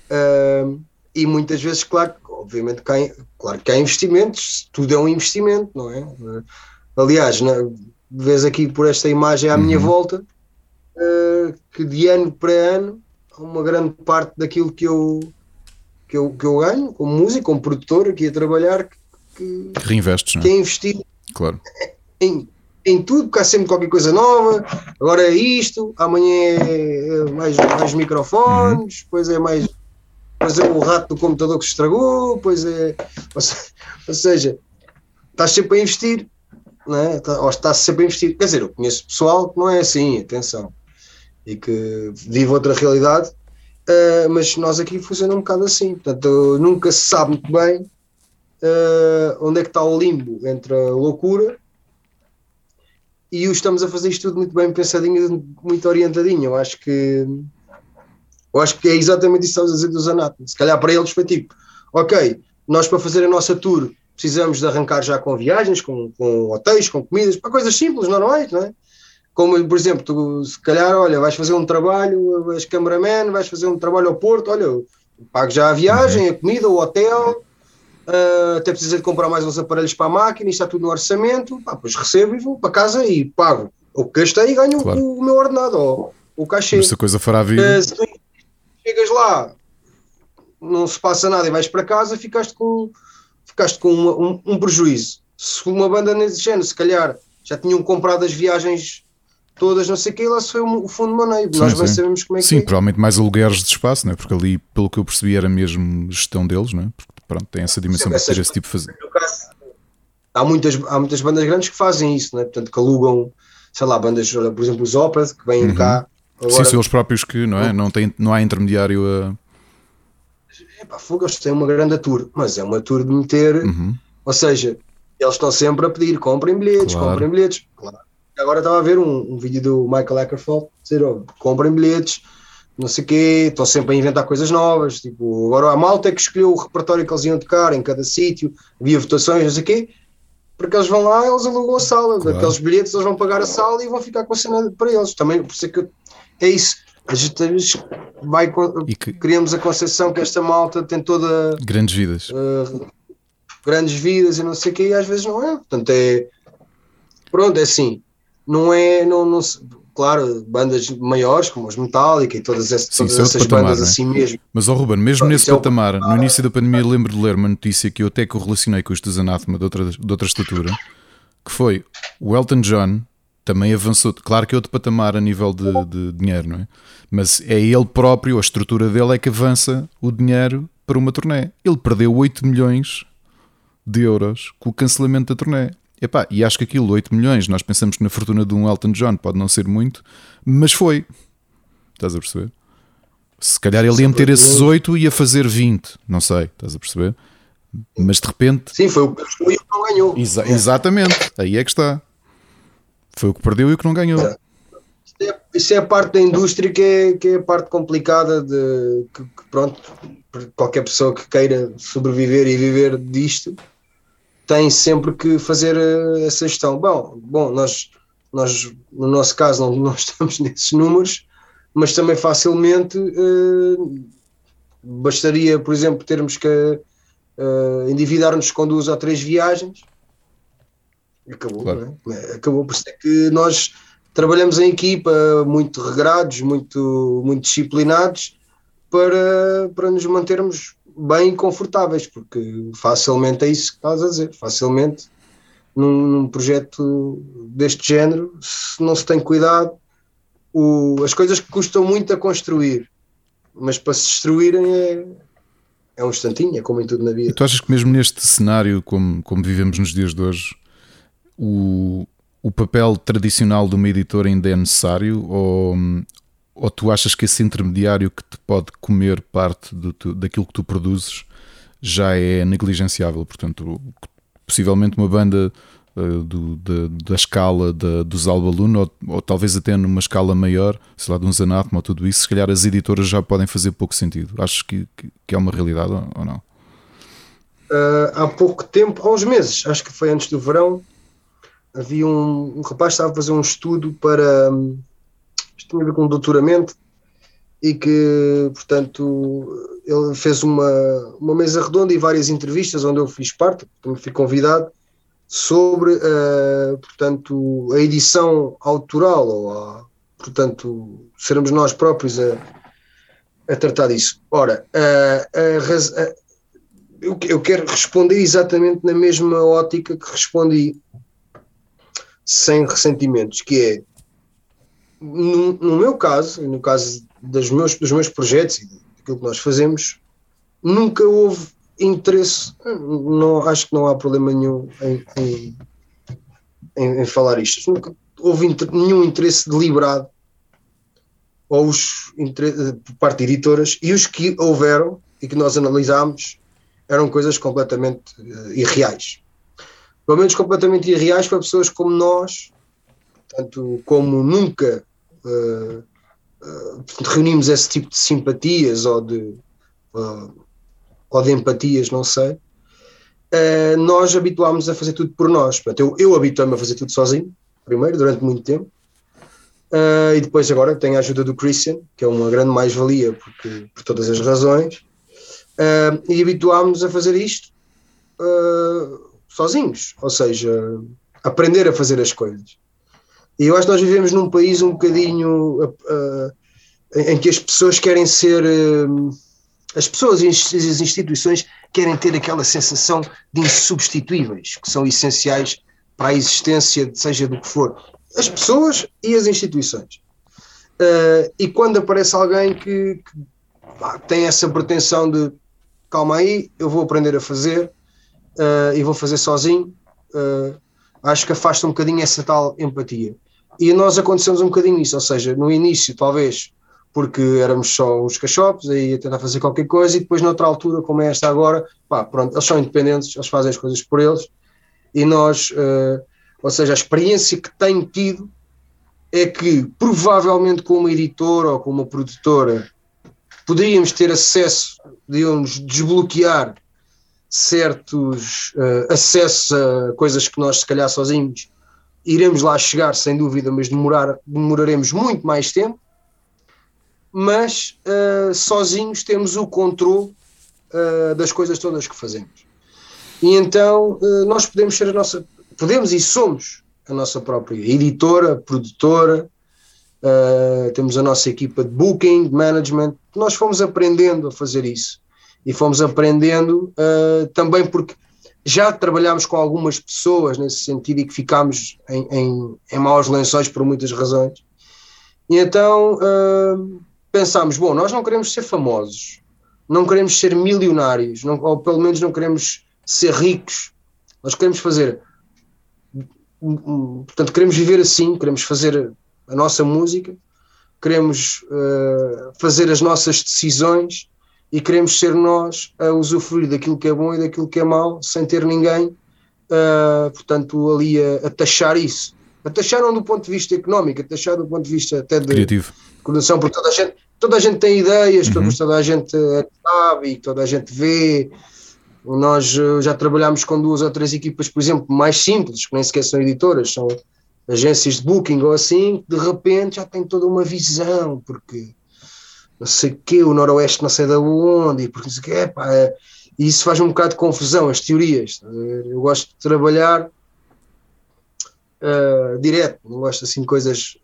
Uh, e muitas vezes, claro, obviamente, que há, claro que há investimentos, tudo é um investimento, não é? Aliás, na, vês aqui por esta imagem à uhum. minha volta, uh, que de ano para ano, uma grande parte daquilo que eu, que eu, que eu ganho, como músico, como produtor, aqui a trabalhar, que, que, reinvestes, não é? que é investido claro. em, em tudo, porque há sempre qualquer coisa nova. Agora é isto, amanhã é mais, mais microfones, uhum. depois é mais pois é o rato do computador que se estragou, pois é. Ou seja, estás sempre a investir, não é? Tá, ou estás sempre a investir. Quer dizer, eu conheço pessoal que não é assim, atenção, e que vive outra realidade, uh, mas nós aqui funciona um bocado assim. Portanto, nunca se sabe muito bem uh, onde é que está o limbo entre a loucura e o estamos a fazer isto tudo muito bem pensadinho, muito orientadinho. Eu acho que eu acho que é exatamente isso que estás a dizer dos anátomos. Se calhar para eles foi tipo, ok, nós para fazer a nossa tour precisamos de arrancar já com viagens, com, com hotéis, com comidas, para coisas simples, normais, não é? Como, por exemplo, tu, se calhar, olha, vais fazer um trabalho, és cameraman, vais fazer um trabalho ao Porto, olha, pago já a viagem, a comida, o hotel, uh, até precisa de comprar mais uns aparelhos para a máquina, está tudo no orçamento, pá, depois recebo e vou para casa e pago o que gastei e ganho claro. o, o, meu ordenado, ou o cachê. Mas se a coisa for à vida... Uh, chegas lá, não se passa nada e vais para casa, ficaste com, ficaste com uma, um, um, prejuízo. Se uma banda nesse género, se calhar já tinham comprado as viagens todas, não sei o que, lá se foi o fundo maneiro. Nós bem sabemos como é que Sim, é. provavelmente mais alugueres de espaço, não é? porque ali, pelo que eu percebi, era mesmo gestão deles, não é? porque pronto, tem essa dimensão de ter esse tipo de fazer. Há muitas, há muitas bandas grandes que fazem isso, não é? portanto, que alugam, sei lá, bandas, por exemplo, os Opeth, que vêm uhum. cá Agora, Sim, são os próprios que, não é? Não, tem, não há intermediário a. É pá, fogo, eles têm uma grande tour, mas é uma tour de meter. Uhum. Ou seja, eles estão sempre a pedir: comprem bilhetes, claro. comprem bilhetes. Claro. Agora estava a ver um, um vídeo do Michael Eckerfeld dizer: oh, comprem bilhetes, não sei o quê, estão sempre a inventar coisas novas. Tipo, agora a malta é que escolheu o repertório que eles iam tocar em cada sítio, havia votações, não sei o quê porque eles vão lá, eles alugam a sala, claro. aqueles bilhetes eles vão pagar a sala e vão ficar com a cena para eles. Também, por isso é que eu é isso. A gente vai, que... criamos a concepção que esta malta tem toda grandes vidas, uh, grandes vidas e não sei o que, e às vezes não é. Portanto, é pronto, é assim, não é, não, não claro, bandas maiores como os Metallica e todas, essas, Sim, todas é essas patamar, bandas é? assim mesmo. Mas, ó oh, Ruben, mesmo Pronto, nesse é patamar, no início da pandemia, lembro de ler uma notícia que eu até correlacionei com os dos Anathema de outra, de outra estatura, que foi o Elton John também avançou, claro que é outro patamar a nível de, de, dinheiro, não é? Mas é ele próprio, a estrutura dele é que avança o dinheiro para uma turnê. Ele perdeu 8 milhões de euros com o cancelamento da turnê. Epá, e acho que aquilo, 8 milhões, nós pensamos que na fortuna de um Elton John pode não ser muito, mas foi. Estás a perceber? Se calhar ele ia meter esses 8 e ia fazer 20, não sei, estás a perceber? Mas de repente. Sim, foi o que ganhou. Exa exatamente, aí é que está. Foi o que perdeu e o que não ganhou. É. Isso, é, isso é a parte da indústria que é, que é a parte complicada de que, que, pronto, qualquer pessoa que queira sobreviver e viver disto tem sempre que fazer eh, essa gestão. Bom, bom nós, nós no nosso caso não, não estamos nesses números, mas também facilmente uh, bastaria, por exemplo, termos que uh, endividar-nos com duas ou três viagens. Acabou, claro. não é? Acabou. Por isso é que nós trabalhamos em equipa, muito regrados, muito, muito disciplinados, para, para nos mantermos bem confortáveis, porque facilmente é isso que estás a dizer, facilmente num, num projeto deste género, se não se tem cuidado, o, as coisas que custam muito a construir, mas para se destruírem é, é um instantinho, é como em tudo na vida. E tu achas que mesmo neste cenário, como, como vivemos nos dias de hoje, o, o papel tradicional de uma editora ainda é necessário ou, ou tu achas que esse intermediário que te pode comer parte do, daquilo que tu produzes já é negligenciável? Portanto, possivelmente uma banda uh, do, da, da, escala da, dos Alba Luna, ou, ou, talvez até numa escala maior, sei lá, de uns Anatoma ou tudo isso, se calhar as editoras já podem fazer pouco sentido. Achas que, que, que é uma realidade ou não? Uh, há pouco tempo, há uns meses, acho que foi antes do verão, havia um, um rapaz que estava a fazer um estudo para. Isto tinha a ver com doutoramento e que, portanto, ele fez uma, uma mesa redonda e várias entrevistas onde eu fiz parte, também fui convidado, sobre, uh, portanto, a edição autoral, ou a, portanto, sermos nós próprios a, a tratar disso. Ora, uh, eu, eu quero responder exatamente na mesma ótica que respondi sem ressentimentos, que é no, no meu caso, no caso das meus, dos meus projetos e daquilo que nós fazemos, nunca houve interesse, não, acho que não há problema nenhum em, em, em, em falar isto, nunca houve inter, nenhum interesse deliberado ou os, por parte de editoras, e os que houveram e que nós analisámos eram coisas completamente uh, irreais pelo menos completamente irreais para pessoas como nós, tanto como nunca uh, uh, reunimos esse tipo de simpatias ou de, uh, ou de empatias, não sei. nós habituámos a fazer tudo por nós. Portanto, eu, eu habituei-me a fazer tudo sozinho, primeiro, durante muito tempo. e depois agora tenho a ajuda do Christian, que é uma grande mais-valia por todas as razões. e habituámos a fazer isto sozinhos, ou seja, aprender a fazer as coisas. E eu acho que nós vivemos num país um bocadinho uh, uh, em que as pessoas querem ser. Uh, as pessoas e as instituições querem ter aquela sensação de insubstituíveis, que são essenciais para a existência, seja do que for. As pessoas e as instituições. e quando aparece alguém que, que tem essa pretensão de calma aí, eu vou aprender a fazer, uh, e vou fazer sozinho, uh, acho que afasta um bocadinho essa tal empatia. E nós acontecemos um bocadinho isso, ou seja, no início, talvez porque éramos só os cachopos, aí ia tentar fazer qualquer coisa, e depois, noutra altura, como é esta agora, pá, pronto, eles são independentes, eles fazem as coisas por eles, e nós, uh, ou seja, a experiência que tenho tido é que, provavelmente, com uma editora ou com uma produtora, poderíamos ter acesso, podíamos desbloquear certos uh, acessos a coisas que nós, se calhar, sozinhos iremos lá chegar, sem dúvida, mas demorar, demoraremos muito mais tempo. Mas uh, sozinhos temos o controle uh, das coisas todas que fazemos. E então nós podemos ser a nossa, podemos e somos a nossa própria editora, produtora, temos a nossa equipa de booking, management. Nós fomos aprendendo a fazer isso e fomos aprendendo uh, também porque já trabalhámos com algumas pessoas nesse sentido e que ficámos em, em, em maus lençóis por muitas razões. E então uh, pensámos: bom, nós não queremos ser famosos, não queremos ser milionários, não, ou pelo menos não queremos ser ricos, nós queremos fazer. Portanto, queremos viver assim, queremos fazer a nossa música, queremos uh, fazer as nossas decisões e queremos ser nós a usufruir daquilo que é bom e daquilo que é mau, sem ter ninguém, uh, portanto, ali a, a, taxar isso. A taxar não do ponto de vista económico, a taxar do ponto de vista até de Criativo. coordenação, porque toda a gente, toda a gente tem ideias, uhum. toda a gente sabe, toda a gente vê. Nós uh, já trabalhámos com duas ou três equipas, por exemplo, mais simples, que nem sequer são editoras, são agências de booking ou assim, de repente já tem toda uma visão, porque não sei o quê, o noroeste não sei de onde, porque isso, é, pá, é, e isso faz um bocado de confusão, as teorias. Eu gosto de trabalhar uh, direto, não gosto assim de coisas.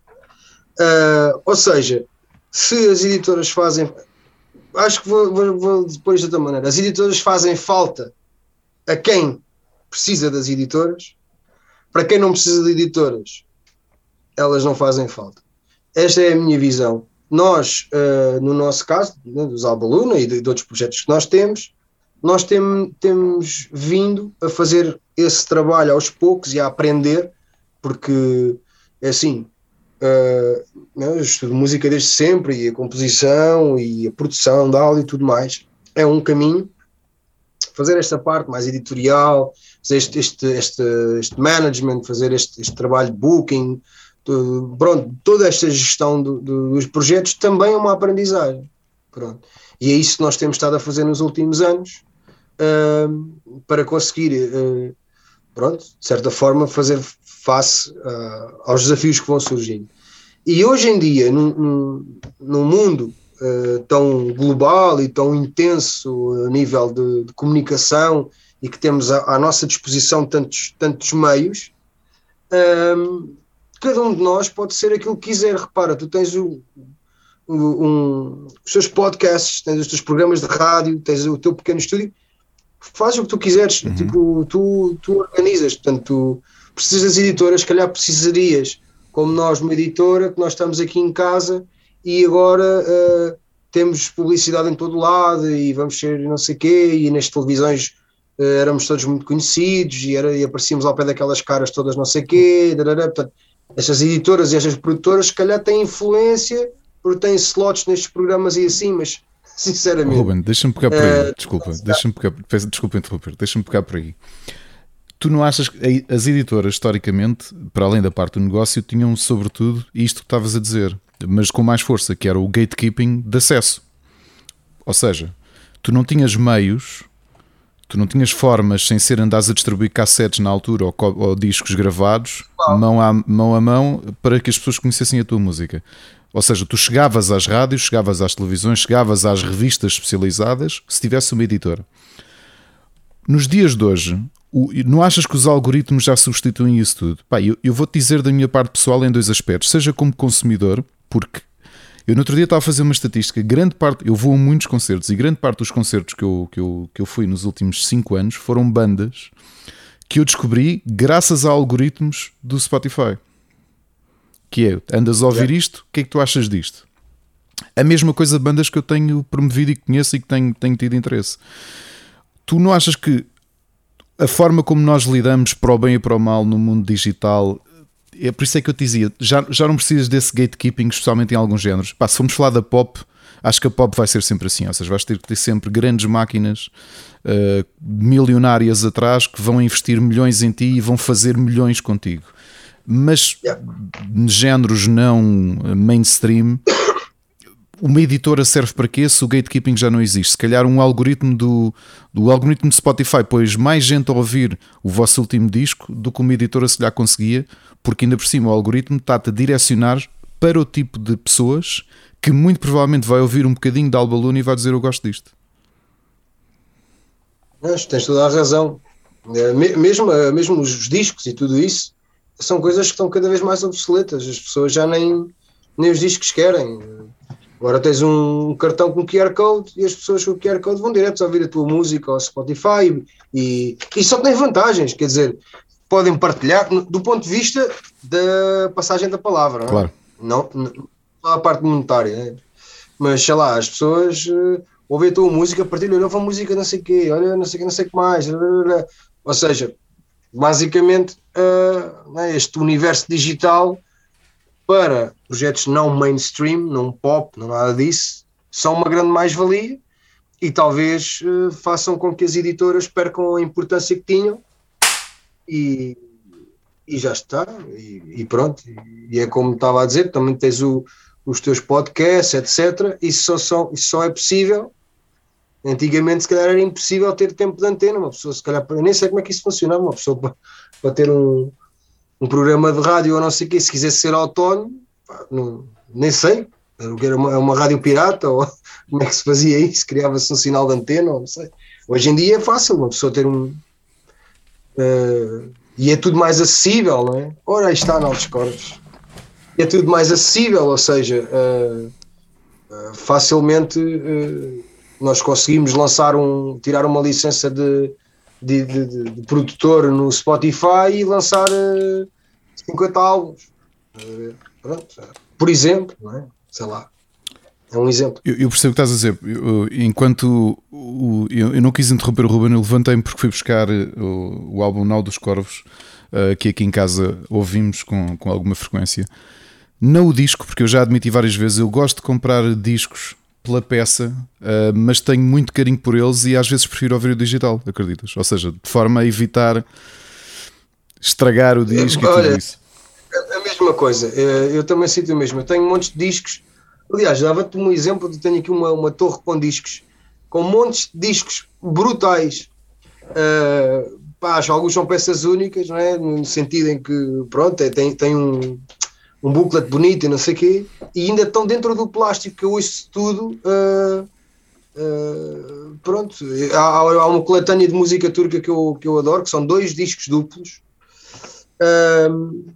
Uh, ou seja, se as editoras fazem. Acho que vou, vou, vou depois de outra maneira. As editoras fazem falta a quem precisa das editoras, para quem não precisa de editoras, elas não fazem falta. Esta é a minha visão nós, uh, no nosso caso, né, dos Albaluna e de, de, outros projetos que nós temos, nós tem, temos vindo a fazer esse trabalho aos poucos e a aprender, porque é assim, uh, eu estudo música desde sempre e a composição e a produção de áudio e tudo mais é um caminho. Fazer esta parte mais editorial, fazer este, este, este, este management, fazer este, este trabalho de booking, pronto, toda esta gestão do, do, dos projetos também é uma aprendizagem. Pronto. E é isso que nós temos estado a fazer nos últimos anos uh, para conseguir, uh, pronto, de certa forma, fazer face uh, aos desafios que vão surgindo. E hoje em dia, num, num, num mundo tão global e tão intenso a nível de, de comunicação e que temos à, à, nossa disposição tantos, tantos meios, cada um de nós pode ser aquilo que quiser. Repara, tu tens o, um, os teus podcasts, tens os teus programas de rádio, tens o teu pequeno estúdio, faz o que tu quiseres, uhum. tipo, tu, tu organizas, portanto, tu precisas das editoras, se calhar precisarias, como nós, uma editora, que nós estamos aqui em casa e agora uh, temos publicidade em todo lado e vamos ser não sei quê, e nas televisões uh, éramos todos muito conhecidos e, era, e aparecíamos ao pé daquelas caras todas não sei quê, darará, portanto, estas editoras e estas produtoras, se calhar, têm influência porque têm slots nestes programas e assim, mas sinceramente. Ruben, deixa-me pegar por aí. Uh, desculpa, deixa-me pegar, peço, desculpa interromper, deixa-me pegar por aí. Tu não achas que as editoras, historicamente, para além da parte do negócio, tinham sobretudo isto que estavas a dizer, mas com mais força, que era o gatekeeping de acesso. Ou seja, tu não tinhas meios Tu não tinhas formas sem ser andares a distribuir cassetes na altura ou, ou discos gravados, mão a, mão a mão, para que as pessoas conhecessem a tua música. Ou seja, tu chegavas às rádios, chegavas às televisões, chegavas às revistas especializadas se tivesse uma editora. Nos dias de hoje, o, não achas que os algoritmos já substituem isso tudo? Pá, eu, eu vou-te dizer da minha parte pessoal em dois aspectos. Seja como consumidor, porque eu no outro dia estava a fazer uma estatística, grande parte, eu vou a muitos concertos e grande parte dos concertos que eu, que eu, que eu fui nos últimos 5 anos foram bandas que eu descobri graças a algoritmos do Spotify. Que é, andas a ouvir isto, o que é que tu achas disto? A mesma coisa de bandas que eu tenho promovido e conheço e que tenho, tenho tido interesse. Tu não achas que a forma como nós lidamos para o bem e para o mal no mundo digital é por isso é que eu te dizia, já, já não precisas desse gatekeeping, especialmente em alguns géneros. Pá, se formos falar da pop, acho que a pop vai ser sempre assim, ou seja, vais ter que ter sempre grandes máquinas uh, milionárias atrás que vão investir milhões em ti e vão fazer milhões contigo. Mas yeah. géneros não mainstream, uma editora serve para quê se o gatekeeping já não existe? Se calhar um algoritmo do, do algoritmo de Spotify pôs mais gente a ouvir o vosso último disco do que uma editora se calhar conseguia, porque ainda por cima o algoritmo está-te a direcionar para o tipo de pessoas que muito provavelmente vai ouvir um bocadinho de Alba Luna e vai dizer eu gosto disto. Mas tens toda a razão. É, mesmo, é, mesmo os discos e tudo isso são coisas que estão cada vez mais obsoletas. As pessoas já nem, nem os discos querem. Agora tens um cartão com QR Code e as pessoas com o QR Code vão direto ouvir a tua música ao Spotify e, e só tem vantagens, quer dizer, podem partilhar do ponto de vista da passagem da palavra, claro. não, não, não a parte monetária, né? mas sei lá, as pessoas uh, ouvem a tua música, partilham, nova música, não sei o quê, olha, não sei o que, não sei o que mais, ou seja, basicamente uh, né, este universo digital para projetos não mainstream, não pop, não nada disso, são uma grande mais-valia e talvez uh, façam com que as editoras percam a importância que tinham e, e já está, e, e pronto. E, é como estava a dizer, também tens o, os teus podcasts, etc. Isso só, só, isso só é possível. Antigamente, se calhar, era impossível ter tempo de antena. Uma pessoa, se calhar, nem sei como é que isso funcionava. Uma pessoa para, para ter um, um programa de rádio ou não sei o quê, se quisesse ser autónomo, não, nem sei. Era uma, uma rádio pirata ou como é que se fazia isso? Criava-se um sinal de antena, ou não sei. Hoje em dia é fácil uma pessoa ter um. Uh, e é tudo mais acessível, não é? Ora, aí está Novos Corpos. É tudo mais acessível, ou seja, uh, uh, facilmente nós conseguimos lançar um. tirar uma licença de de, de, de, produtor no Spotify e lançar uh, eh, 50 álbuns. Pronto, por exemplo, não é? sei lá. É um exemplo. Eu, eu percebo o que estás a dizer. Eu, enquanto o, eu, eu, não quis interromper o Ruben, eu levantei-me porque fui buscar eh, o, o álbum Now dos Corvos, uh, que aqui em casa ouvimos com, com alguma frequência. Não o disco, porque eu já admiti várias vezes, eu gosto de comprar discos pela peça, uh, mas tenho muito carinho por eles e às vezes prefiro ouvir o digital, acreditas? Ou seja, de forma a evitar estragar o disco Olha, e tudo isso. A mesma coisa, eh, eu também sinto o mesmo. Eu tenho montes de discos. Aliás, dava-te um exemplo: de tenho aqui uma, uma torre com discos, com montes de discos brutais. Uh, pá, alguns são peças únicas, não é? no sentido em que, pronto, é, tem, tem um, um booklet bonito e não sei o quê, e ainda estão dentro do plástico, que eu ouço tudo. Uh, uh, pronto, há, há, uma coletânea de música turca que eu, que eu adoro, que são dois discos duplos. Uh,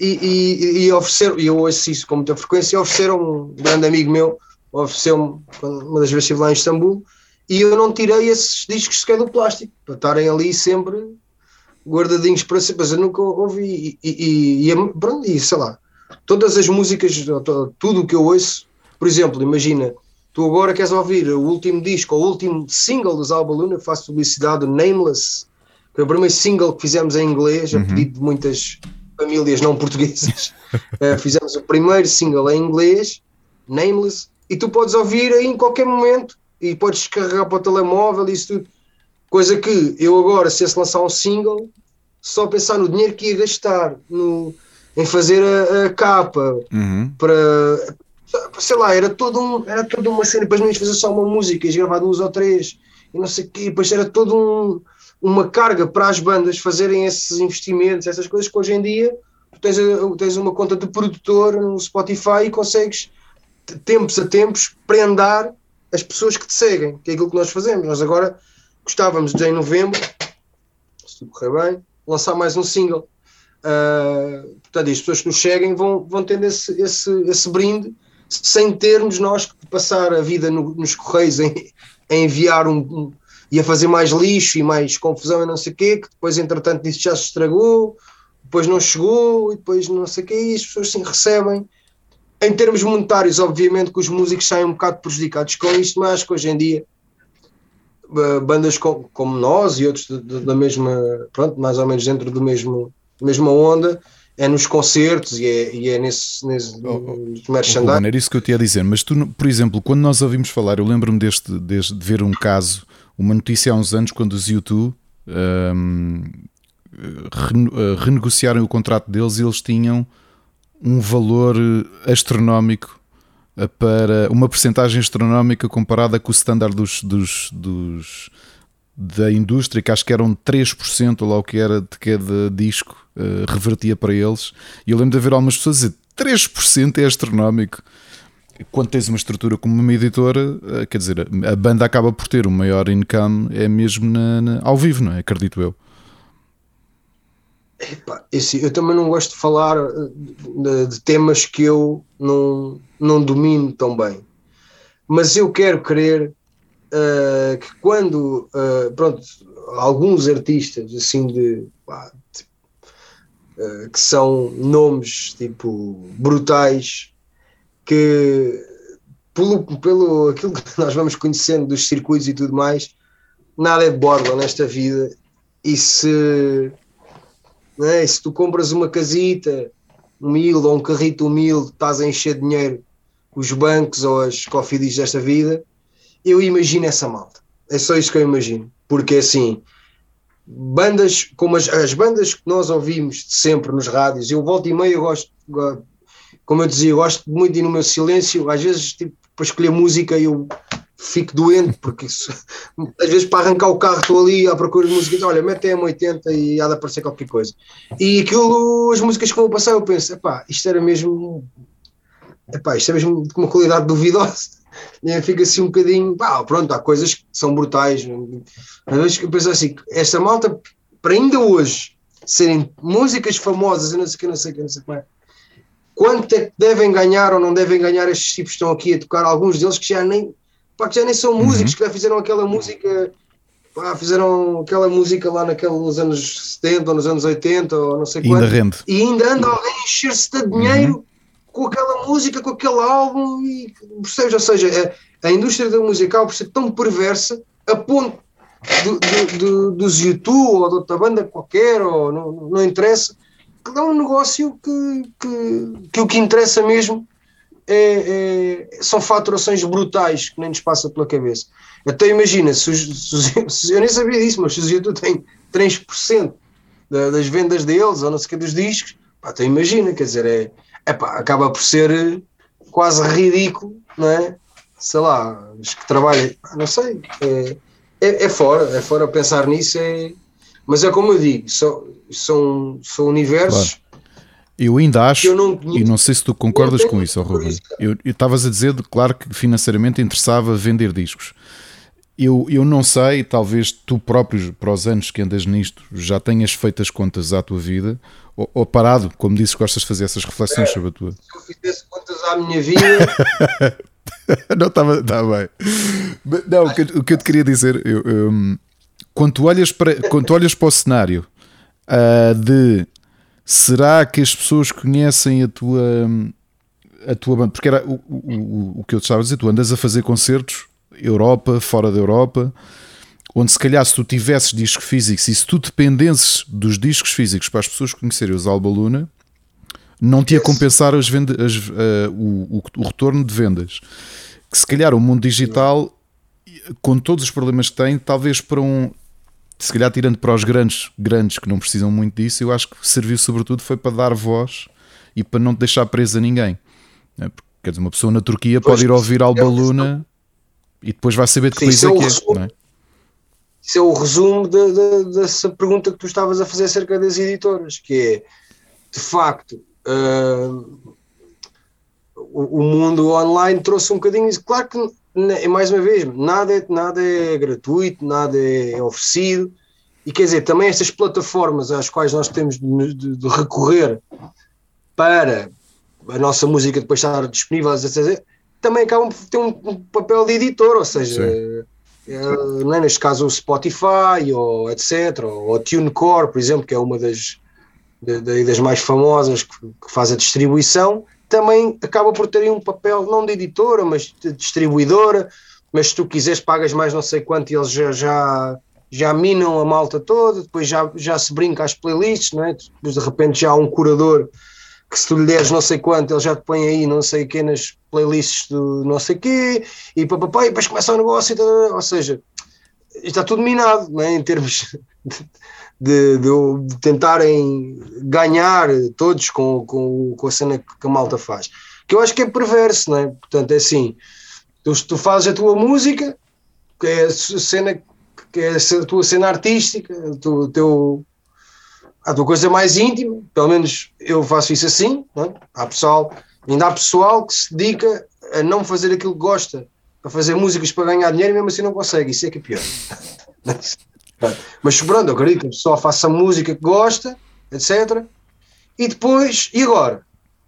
e, e, e ofereceram, e eu ouço isso com muita frequência, ofereceram um grande amigo meu, ofereceu-me uma das vezes estive lá em Istambul, e eu não tirei esses discos sequer do plástico, para estarem ali sempre guardadinhos para sempre, mas eu nunca ouvi, e, e, e, pronto, e sei lá, todas as músicas, tudo o que eu ouço, por exemplo, imagina, tu agora queres ouvir o último disco, o último single dos Alba Luna, faço publicidade, Nameless, que é o primeiro single que fizemos em inglês, uhum. a pedido de muitas famílias não portuguesas. uh, fizemos o primeiro single em inglês, Nameless, e tu podes ouvir aí em qualquer momento e podes descarregar para o telemóvel e isso tudo. Coisa que eu agora, se esse lançar um single, só pensar no dinheiro que ia gastar no, em fazer a, a capa uhum. para sei lá, era todo um, era toda uma cena, depois não ias fazer só uma música, ias gravar duas ou três e não sei o quê, depois era todo um, uma carga para as bandas fazerem esses investimentos, essas coisas que hoje em dia tu tens, tens uma conta de produtor no Spotify e consegues tempos a tempos prendar as pessoas que te seguem, que é aquilo que nós fazemos. Nós agora gostávamos de em novembro, se tudo correr bem, lançar mais um single. Uh, portanto, as pessoas que nos cheguem vão, vão tendo esse, esse, esse brinde sem termos nós que passar a vida no, nos correios em, em enviar um, um, e a fazer mais lixo e mais confusão e não sei o quê, que depois entretanto isso já se estragou, depois não chegou e depois não sei o quê, e as pessoas sim recebem. Em termos monetários, obviamente que os músicos saem um bocado prejudicados com isto, mas que hoje em dia bandas como, como nós e outros da mesma, pronto, mais ou menos dentro do mesmo mesma onda, é nos concertos e é, e é nesse, nesse oh, oh, merchandising. era isso que eu te ia dizer, mas tu, por exemplo, quando nós ouvimos falar, eu lembro-me deste, deste, de ver um caso, uma notícia há uns anos, quando os YouTube um, eh, renegociaram o contrato deles e eles tinham um valor astronómico eh, para uma percentagem astronómica comparada com o standard dos, dos, dos da indústria, que acho que eram 3% ou lá o que era de cada disco, uh, revertia para eles. E eu lembro de haver algumas pessoas dizer 3% é astronómico. Quando tens uma estrutura como uma editora, uh, quer dizer, a banda acaba por ter o maior income, é mesmo na, na, ao vivo, não é? Acredito eu. Epá, esse, eu também não gosto de falar eh, de, de, temas que eu não, não domino tão bem. mas eu quero crer uh, que quando, uh, pronto, alguns artistas assim de, pá, de uh, que são nomes tipo brutais que pelo, pelo aquilo que nós vamos conhecendo dos circuitos e tudo mais, nada é de borla nesta vida e se, é? se tu compras uma casita humilde ou um carrito humilde, estás a encher dinheiro os bancos ou as cofidis desta vida, eu imagino essa malta. É só isso que eu imagino. Porque assim, bandas como as, as bandas que nós ouvimos sempre nos rádios, eu volto e meio, eu gosto, como eu dizia, eu gosto muito de ir no meu silêncio, às vezes tipo, para escolher música eu fico doente, porque isso, às vezes para arrancar o carro estou ali à procura de música, olha, mete M80 e há de aparecer qualquer coisa. E aquilo, as músicas que vou passar, eu penso, epá, isto era mesmo epá, isto é mesmo de uma qualidade duvidosa. E fica assim um bocadinho, pá, pronto, há coisas que são brutais. Às vezes eu penso assim, esta malta, para ainda hoje serem músicas famosas, eu não sei o que, não sei o que, não sei como é. Quanto é que devem ganhar ou não devem ganhar estes tipos que estão aqui a tocar? Alguns deles que já nem, pá, que já nem são uhum. músicos, que já fizeram aquela música, pá, fizeram aquela música lá naqueles anos 70 ou nos anos 80 ou não sei quanto. E ainda andam a encher-se de dinheiro. Uhum com aquela música, com aquele álbum, e percebes? Ou seja, a, a indústria da acaba por ser tão perversa a ponto do, do, do, dos YouTube ou de outra banda qualquer, ou não, não interessa, que dá um negócio que, que, que o que interessa mesmo é, é, são faturações brutais que nem nos passa pela cabeça. Até imagina, se, os, se, eu nem sabia disso, mas se os YouTube têm 3% da, das vendas deles, ou não sei o que, dos discos, pá, então imagina, quer dizer, é, epá, acaba por ser eh, quase ridículo, não é? Sei lá, os que trabalham, não sei, é, é, é, fora, é fora pensar nisso, é, mas é como eu digo, são, são, são universos. Claro. Eu ainda acho, eu não e não sei se tu concordas com isso, oh Ruben. Eu estavas a dizer, claro que financeiramente interessava vender discos. Eu, eu não sei, talvez tu próprio, para os anos que andas nisto, já tenhas feito as contas à tua vida, ou, ou parado, como dizes, gostas de fazer essas reflexões é, sobre a tua. Se eu fizesse contas à minha vida. não estava tá bem. Não, o que, o que, eu te queria dizer, eu, eu, quando, tu olhas para, quando tu olhas para o cenário uh, de será que as pessoas conhecem a tua a tua banda? Porque era o, o, o que eu te estava a dizer, tu andas a fazer concertos Europa, fora da Europa, onde se calhar se tu tivesses discos físicos e se tu dependesses dos discos físicos para as pessoas conhecerem os Alba Luna, não te ia compensar as vendas, as, uh, o, o, o, retorno de vendas. Que se calhar o mundo digital, com todos os problemas que tem, talvez para um. Se calhar tirando para os grandes, grandes que não precisam muito disso, eu acho que serviu sobretudo foi para dar voz e para não te deixar presa a ninguém. É? Porque, quer dizer, uma pessoa na Turquia pois, pode ir ouvir Alba Luna e depois vai saber de que país é, é que é. É? Isso é o resumo de, de, dessa pergunta que tu estavas a fazer acerca das editoras, que é de facto uh, o, o, mundo online trouxe um bocadinho isso. Claro que, mais uma vez, nada é, nada é gratuito, nada é oferecido. E quer dizer, também estas plataformas às quais nós temos de, de, de recorrer para a nossa música depois estar disponível, etc também acabam por ter um, um papel de editor, ou seja, uh, é, neste caso o Spotify, ou etc., ou a TuneCore, por exemplo, que é uma das, das mais famosas que, faz a distribuição, também acaba por ter um papel não de editora, mas de distribuidora, mas se tu quiseres pagas mais não sei quanto e eles já, já, já minam a malta toda, depois já, já se brinca às playlists, não é? depois de repente já há um curador que se tu lhe deres não sei quanto, ele já te põe aí não sei quê nas playlists do não sei quê, e papapá, e depois começa o negócio, e ou seja, está tudo minado, não é? em termos de, de, de, tentarem ganhar todos com, com, com a cena que a malta faz. Que eu acho que é perverso, não é? Portanto, é assim, tu, tu fazes a tua música, que é a cena que é a tua cena artística, o teu, a tua coisa mais íntima, pelo menos eu faço isso assim, é? há pessoal, ainda há pessoal que se dedica a não fazer aquilo que gosta, a fazer músicas para ganhar dinheiro e mesmo assim não consegue, isso é que é pior. Mas pronto, eu acredito que a pessoa faça música que gosta, etc. E depois, e agora?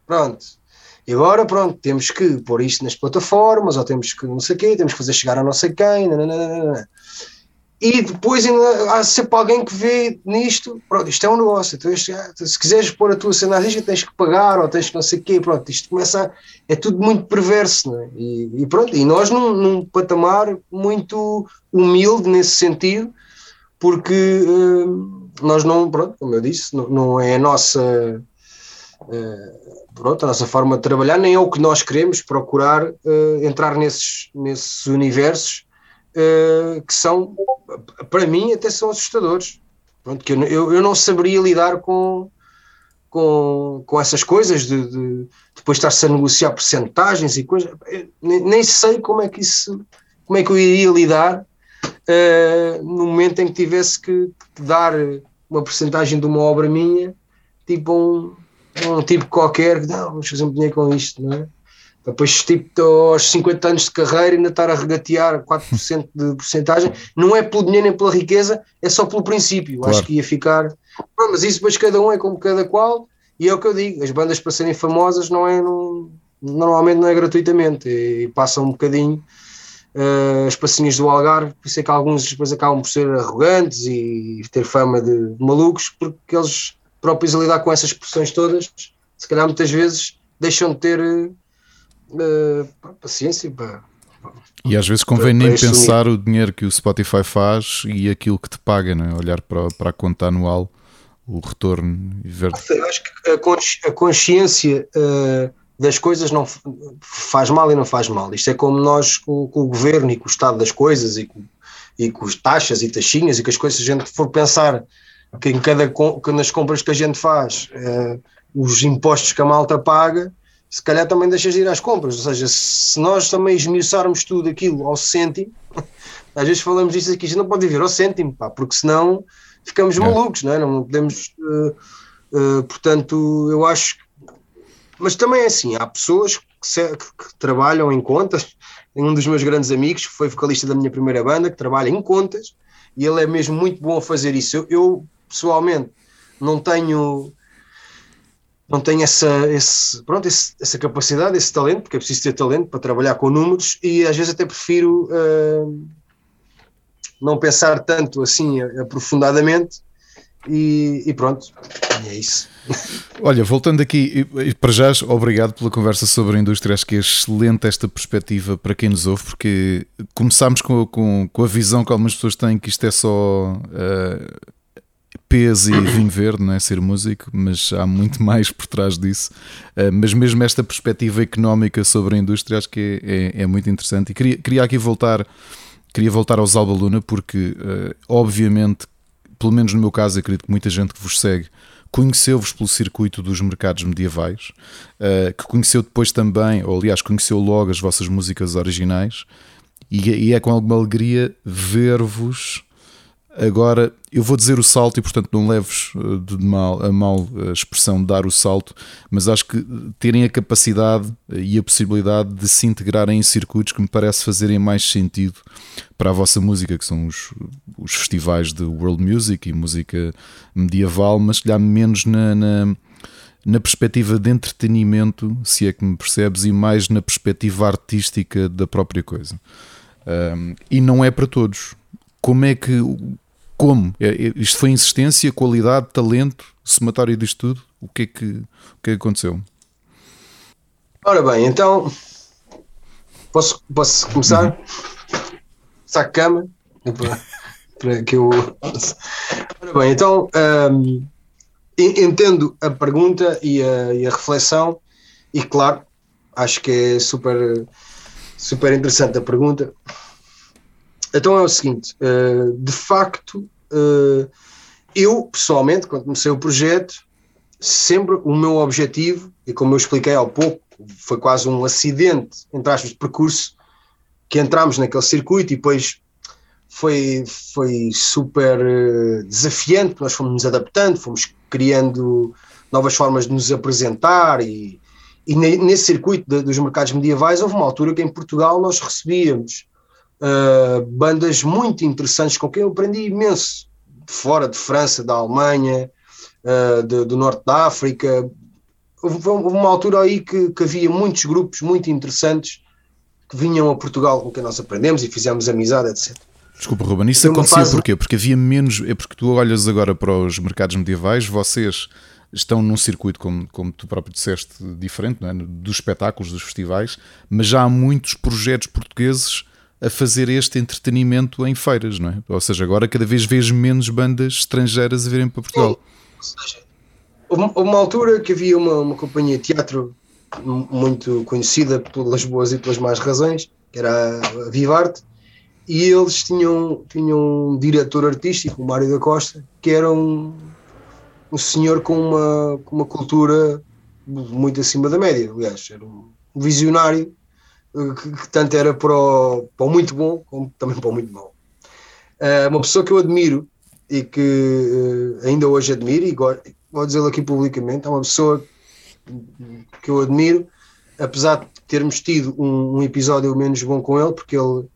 Pronto. E agora, pronto, temos que pôr isto nas plataformas, ou temos que não sei o quê, temos que fazer chegar a não sei quem, nananana. E depois há sempre alguém que vê nisto, pronto, isto é um negócio, então isto, se quiseres pôr a tua cena à risca tens que pagar, ou tens que não sei o quê, pronto, isto começa a, é tudo muito perverso, é? e, e pronto, e nós num, num, patamar muito humilde nesse sentido, porque uh, nós não, pronto, como eu disse, não, não é a nossa... Uh, pronto, a nossa forma de trabalhar, nem é o que nós queremos procurar uh, entrar nesses, nesses universos uh, que são, para mim, até são assustadores. Pronto, que eu, eu, eu não saberia lidar com, com, com essas coisas de, de depois estar-se a negociar porcentagens e coisas. Nem, nem, sei como é que isso, como é que eu iria lidar uh, no momento em que tivesse que, que dar uma porcentagem de uma obra minha, tipo um, um tipo qualquer que não, vamos fazer um dinheiro com isto, não é? Depois, tipo, aos 50 anos de carreira, ainda estar a regatear 4% de porcentagem, não é pelo dinheiro nem pela riqueza, é só pelo princípio. Claro. Acho que ia ficar. Mas isso depois cada um é como cada qual, e é o que eu digo: as bandas para serem famosas não é. Não, normalmente não é gratuitamente, e, passam um bocadinho uh, as passinhas do Algarve, por isso é que alguns depois acabam por ser arrogantes e ter fama de malucos, porque eles próprios a lidar com essas pressões todas, se calhar muitas vezes deixam de ter uh, paciência para. E às vezes convém nem pensar o dinheiro que o Spotify faz e aquilo que te paga, não é? olhar para, para a conta anual, o retorno e ver. Eu acho que a, consciência uh, das coisas não faz mal e não faz mal. Isto é como nós com, com o governo e com o estado das coisas e com, e com as taxas e taxinhas e que as coisas, se a gente for pensar que em cada que nas compras que a gente faz, eh, os impostos que a malta paga, se calhar também deixas de ir às compras. Ou seja, se nós também esmiuçarmos tudo aquilo ao cêntimo, às vezes falamos disso aqui, a gente não pode viver ao cêntimo, pá, porque senão ficamos é. malucos, não é? Não podemos. Uh, uh, portanto, eu acho. Mas também é assim, há pessoas que, se, que, trabalham em contas. Um dos meus grandes amigos, que foi vocalista da minha primeira banda, que trabalha em contas, e ele é mesmo muito bom a fazer isso. Eu, eu pessoalmente não tenho não tenho essa, esse, pronto, esse, essa capacidade, esse talento, porque é preciso ter talento para trabalhar com números e às vezes até prefiro uh, não pensar tanto assim aprofundadamente e, e, pronto, é isso. Olha, voltando aqui, para já, obrigado pela conversa sobre a indústria. Acho que é excelente esta perspectiva para quem nos ouve, porque começámos com, com, com a visão que algumas pessoas têm que isto é só uh, peso e vinho verde, não é? Ser músico, mas há muito mais por trás disso. Uh, mas mesmo esta perspectiva económica sobre a indústria, acho que é, é, é muito interessante. E queria, queria aqui voltar. Queria voltar aos Alba Luna porque, uh, obviamente, pelo menos no meu caso, acredito que muita gente que vos segue conheceu-vos pelo circuito dos mercados medievais, uh, que conheceu depois também, ou aliás, conheceu logo as vossas músicas originais, e, e é com alguma alegria ver-vos Agora, eu vou dizer o salto e, portanto, não leves eh, de mal, a mal a expressão de dar o salto, mas acho que terem a capacidade e a possibilidade de se integrarem em circuitos que me parece fazerem mais sentido para a vossa música, que são os, os festivais de world music e música medieval, mas que menos na, na, na perspectiva de entretenimento, se é que me percebes, e mais na perspectiva artística da própria coisa. Um, e não é para todos como é que. Como? É, é, isto foi insistência, qualidade, talento, somatório disto tudo? O que é que, o que, é que aconteceu? Ora bem, então. Posso, posso começar? Uhum. Saco cama? Para, para que eu. Ora bem, então. Um, entendo a pergunta e a, e a reflexão, e claro, acho que é super, super interessante a pergunta. Então é o seguinte: uh, de facto, uh, eu pessoalmente, quando comecei o projeto, sempre o meu objetivo, e como eu expliquei há pouco, foi quase um acidente, entre aspas, de percurso, que entramos naquele circuito e depois foi, foi super uh, desafiante, nós fomos nos adaptando, fomos criando novas formas de nos apresentar e, e nesse circuito de, dos mercados medievais houve uma altura que em Portugal nós recebíamos uh, bandas muito interessantes com quem eu aprendi imenso, fora de França, da Alemanha, uh, de, do Norte da África, houve, uma altura aí que, que, havia muitos grupos muito interessantes que vinham a Portugal com que nós aprendemos e fizemos amizade, etc. Desculpa, Ruben, isso acontecia fase... porquê? Porque havia menos. É porque tu olhas agora para os mercados medievais, vocês estão num circuito, como, como tu próprio disseste, diferente, é? dos espetáculos, dos festivais, mas já há muitos projetos portugueses a fazer este entretenimento em feiras, não é? Ou seja, agora cada vez vês menos bandas estrangeiras a virem para Portugal. Sim. Ou seja, houve uma altura que havia uma, uma companhia de teatro muito conhecida pelas boas e pelas más razões, que era a Vivarte, e eles tinham, tinham um diretor artístico, o Mário da Costa, que era um, um senhor com uma, com uma cultura muito acima da média, aliás, era um visionário que, que tanto era para o, para o, muito bom como também para o muito mau. Uh, uma pessoa que eu admiro e que uh, ainda hoje admiro, e vou dizê-lo aqui publicamente, é uma pessoa que eu admiro, apesar de termos tido um, um, episódio menos bom com ele, porque ele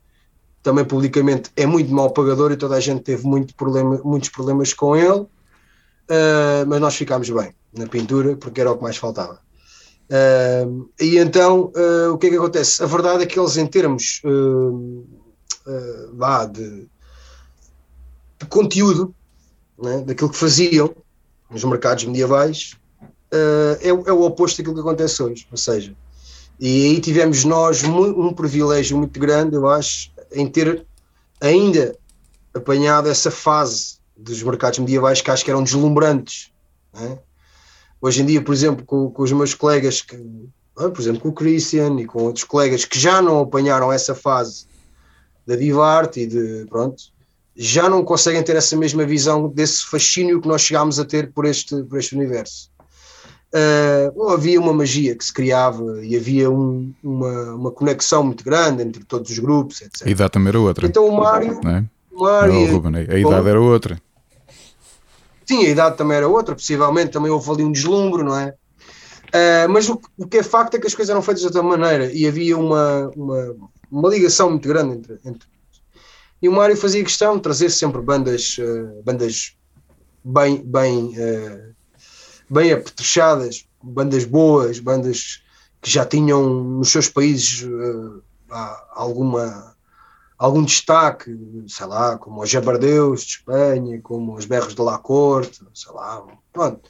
também publicamente é muito mal pagador e toda a gente teve muito problema, muitos problemas com ele, uh, mas nós ficámos bem na pintura porque era o que mais faltava. Uh, e então uh, o que é que acontece? A verdade é que eles, em termos uh, vá, de, de conteúdo, né, daquilo que faziam nos mercados medievais, é, é, o oposto daquilo que acontece hoje. Ou seja, e aí tivemos nós um privilégio muito grande, eu acho, em ter ainda apanhado essa fase dos mercados medievais que acho que eram deslumbrantes. Né? Hoje em dia, por exemplo, com, com os meus colegas, que, ah, por exemplo, com o Christian e com outros colegas que já não apanharam essa fase da Divarte e de pronto, já não conseguem ter essa mesma visão desse fascínio que nós chegámos a ter por este, por este universo. Uh, havia uma magia que se criava e havia um, uma, uma conexão muito grande entre todos os grupos, etc. A idade também era outra. Então o Mário. Não é? Mário não, Ruben, a idade era outra. Sim, a idade também era outra, possivelmente também houve ali um deslumbre, não é? Uh, mas o, o, que é facto é que as coisas eram feitas de outra maneira e havia uma, uma, uma ligação muito grande entre, entre. E o Mário fazia questão de trazer sempre bandas, uh, bandas bem, bem, uh, bem apetrechadas, bandas boas, bandas que já tinham nos seus países alguma algum destaque, sei lá, como os Jabardeus de Espanha, como os Berros de La Corte, sei lá, pronto.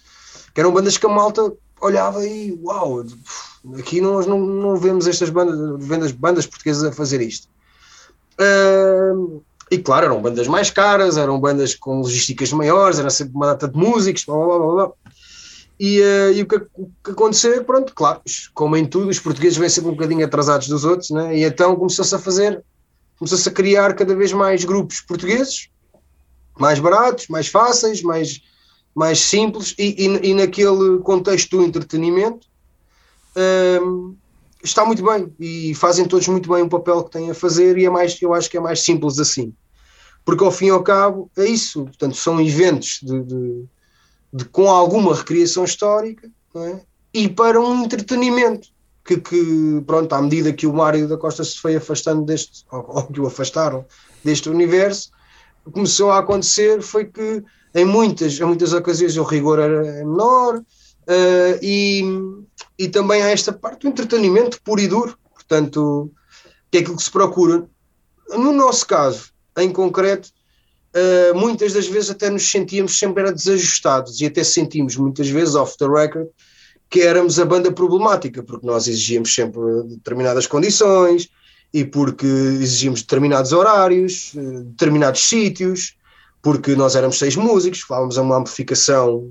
Que eram bandas que a malta olhava e uau, aqui nós não, não vemos estas bandas, bandas, bandas portuguesas a fazer isto. Uh, e claro, eram bandas mais caras, eram bandas com logísticas maiores, era sempre uma data de músicos, blá blá blá blá. E, uh, e o, que, o, que, aconteceu, pronto, claro, como em tudo, os portugueses vêm sempre um bocadinho atrasados dos outros, né? e então começou-se a fazer começou-se a criar cada vez mais grupos portugueses, mais baratos, mais fáceis, mais, mais simples, e, e, e naquele contexto do entretenimento um, está muito bem e fazem todos muito bem o papel que têm a fazer e é mais, eu acho que é mais simples assim. Porque ao fim e ao cabo é isso, portanto, são eventos de, de, de com alguma recriação histórica é? e para um entretenimento que, que, pronto, à medida que o Mário da Costa se foi afastando deste, ou, ou que o afastaram deste universo, começou a acontecer foi que em muitas, em muitas ocasiões o rigor era menor uh, e, e também há esta parte do entretenimento puro e duro, portanto, que é aquilo que se procura. No nosso caso, em concreto, uh, muitas das vezes até nos sentíamos sempre desajustados e até sentimos muitas vezes off the record que éramos a banda problemática, porque nós exigíamos sempre determinadas condições e porque exigíamos determinados horários, eh, determinados sítios, porque nós éramos seis músicos, falávamos a uma amplificação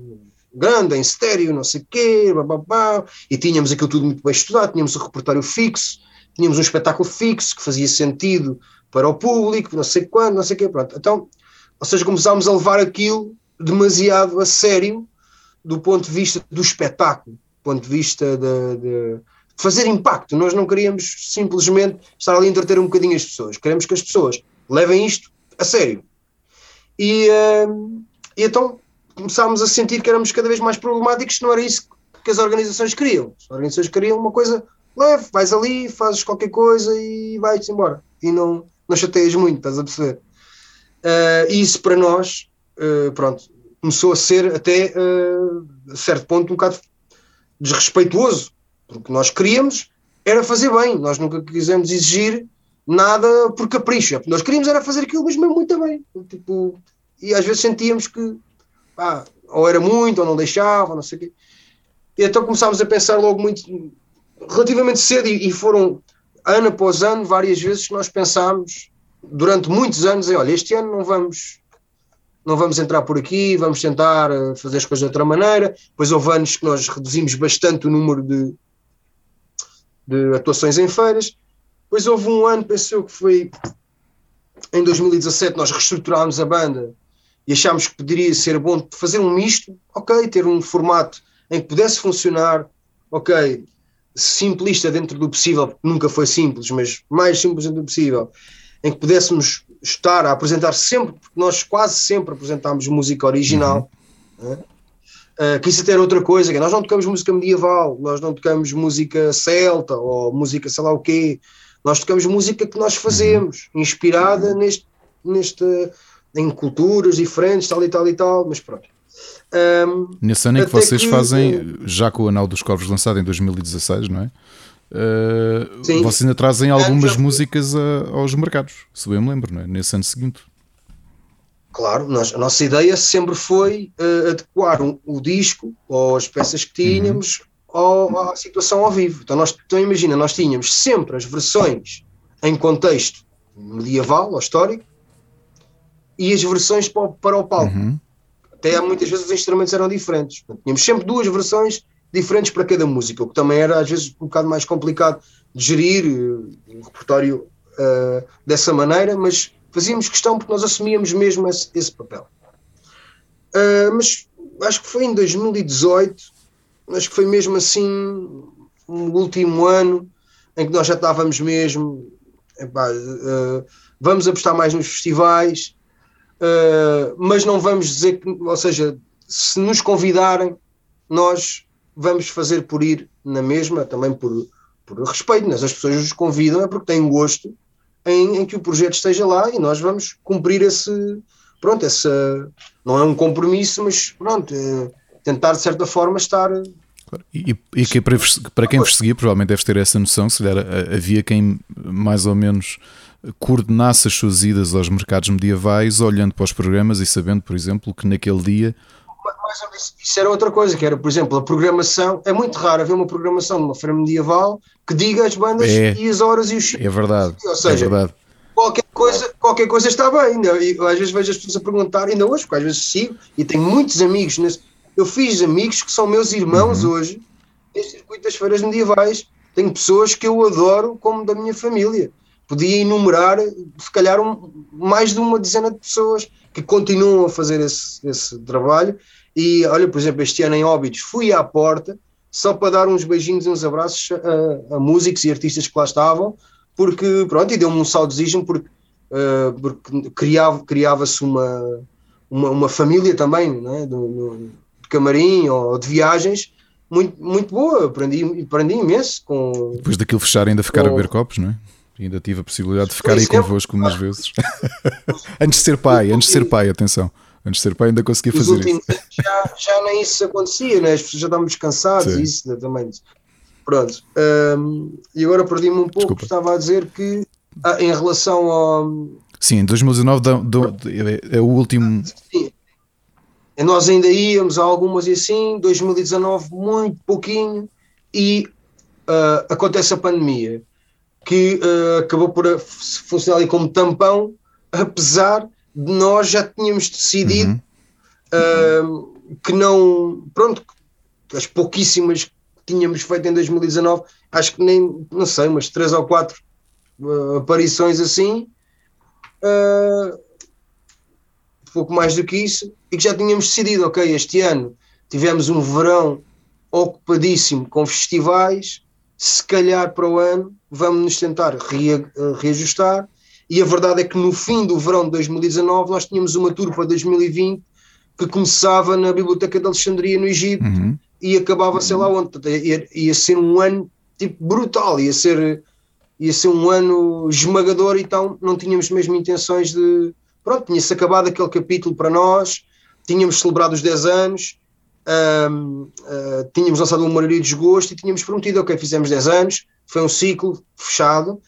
grande, em estéreo, não sei o quê, e tínhamos aquilo tudo muito bem estudado, tínhamos um repertório fixo, tínhamos um espetáculo fixo que fazia sentido para o público, não sei quando, não sei o quê, pronto. Então, ou seja, começámos a levar aquilo demasiado a sério do ponto de vista do espetáculo ponto de vista de, de, fazer impacto. Nós não queríamos simplesmente estar ali a entreter um bocadinho as pessoas, queremos que as pessoas levem isto a sério. E, uh, e então começámos a sentir que éramos cada vez mais problemáticos, não era isso que as organizações queriam. As organizações queriam uma coisa leve, vais ali, fazes qualquer coisa e vais embora. E não, não chateias muito, estás a perceber? Uh, e isso para nós, uh, pronto, começou a ser até uh, a certo ponto um bocado desrespeituoso, porque nós queríamos era fazer bem, nós nunca quisemos exigir nada por capricho, nós queríamos era fazer aquilo mesmo muito bem, tipo, e às vezes sentíamos que pá, ou era muito ou não deixava, não sei o quê. E então começámos a pensar logo muito, relativamente cedo, e, e foram ano após ano, várias vezes que nós pensámos, durante muitos anos, em olha, este ano não vamos não vamos entrar por aqui, vamos tentar eh, fazer as coisas de outra maneira. Depois houve anos que nós reduzimos bastante o número de, de atuações em feiras. Depois houve um ano, penso eu, que foi em 2017, nós reestruturámos a banda e achámos que poderia ser bom fazer um misto, ok, ter um formato em que pudesse funcionar, ok, simplista dentro do possível, nunca foi simples, mas mais simples dentro do possível, em que pudéssemos estar a apresentar sempre, porque nós quase sempre apresentámos música original, uhum. né? uh, que isso até era outra coisa, que nós não tocamos música medieval, nós não tocamos música celta ou música sei lá o quê, nós tocamos música que nós fazemos, uhum. inspirada neste, neste, em culturas diferentes, tal e tal e tal, mas pronto. Um, Nesse ano em que vocês que, fazem, já com o Anal dos Corvos lançado em 2016, não é? Uh, vocês ainda trazem algumas músicas a, aos mercados, se bem me lembro, não é? Nesse ano seguinte. Claro, nós, a nossa ideia sempre foi uh, adequar um, o disco ou as peças que tínhamos uhum. ao, à situação ao vivo. Então, nós, então imagina, nós tínhamos sempre as versões em contexto medieval ou histórico e as versões para, para o palco. Uhum. Até muitas vezes os instrumentos eram diferentes. Tínhamos sempre duas versões diferentes para cada música, o que também era às vezes um bocado mais complicado de gerir uh, o repertório uh, dessa maneira, mas fazíamos questão porque nós assumíamos mesmo esse, esse papel. Uh, mas acho que foi em 2018, acho que foi mesmo assim o último ano em que nós já estávamos mesmo epá, vamos apostar mais nos festivais, mas não vamos dizer que, ou seja, se nos convidarem, nós vamos fazer por ir na mesma, também por, por respeito, mas as pessoas nos convidam é porque têm gosto em, em, que o projeto esteja lá e nós vamos cumprir esse, pronto, essa, não é um compromisso, mas pronto, é tentar de certa forma estar... E, e que para, para quem vos seguia, provavelmente deves ter essa noção, se calhar havia quem mais ou menos coordenasse as suas idas aos mercados medievais, olhando para os programas e sabendo, por exemplo, que naquele dia mas isso era outra coisa, que era, por exemplo, a programação. É muito raro haver uma programação de uma feira medieval que diga as bandas é, e as horas e os É verdade. Ou seja, é verdade. Qualquer, coisa, qualquer coisa está bem. Ainda, e às vezes vejo as pessoas a perguntar, ainda hoje, porque às vezes sigo e tenho muitos amigos. Nesse, eu fiz amigos que são meus irmãos uhum. hoje, neste circuito das feiras medievais. Tenho pessoas que eu adoro como da minha família. Podia enumerar, se calhar, um, mais de uma dezena de pessoas que continuam a fazer esse, esse trabalho e olha, por exemplo, este ano em Óbidos fui à porta só para dar uns beijinhos e uns abraços a, a músicos e artistas que lá estavam, porque pronto, e deu-me um saudosismo porque, uh, porque criava, criava-se uma, uma, uma, família também né, do, do, de camarim ou de viagens muito, muito boa, aprendi, aprendi imenso com. Depois daquilo fechar ainda ficar com, a beber copos, não é? Ainda tive a possibilidade de ficar aí convosco umas vezes. antes de ser pai, antes de ser pai, atenção. Antes de ser pai ainda conseguia fazer últimos isso. Já, já nem isso acontecia, né? as pessoas já estavam descansadas isso né, também. Pronto. Um, e agora perdi-me um pouco, estava a dizer que ah, em relação ao. Sim, em 2019 do, do, é, é o último. Sim. Nós ainda íamos a algumas e assim, 2019 muito pouquinho, e uh, acontece a pandemia, que uh, acabou por funcionar ali como tampão, apesar nós já tínhamos decidido uhum. uh, que não, pronto, as pouquíssimas que tínhamos feito em 2019, acho que nem, não sei, umas três ou quatro uh, aparições assim, pouco mais do que isso, e que já tínhamos decidido, ok, este ano tivemos um verão ocupadíssimo com festivais, se calhar para o ano vamos nos tentar reajustar e a verdade é que no fim do verão de 2019 nós tínhamos uma tour para 2020 que começava na Biblioteca de Alexandria no Egito uhum. e acabava sei lá onde. Ia, ia, ser um ano tipo brutal, ia ser, ia ser um ano esmagador, então não tínhamos mesmo intenções de. Pronto, tinha-se acabado aquele capítulo para nós, tínhamos celebrado os 10 anos uh, tínhamos lançado uma maioria de desgosto e tínhamos prometido, ok, fizemos 10 anos, foi um ciclo fechado,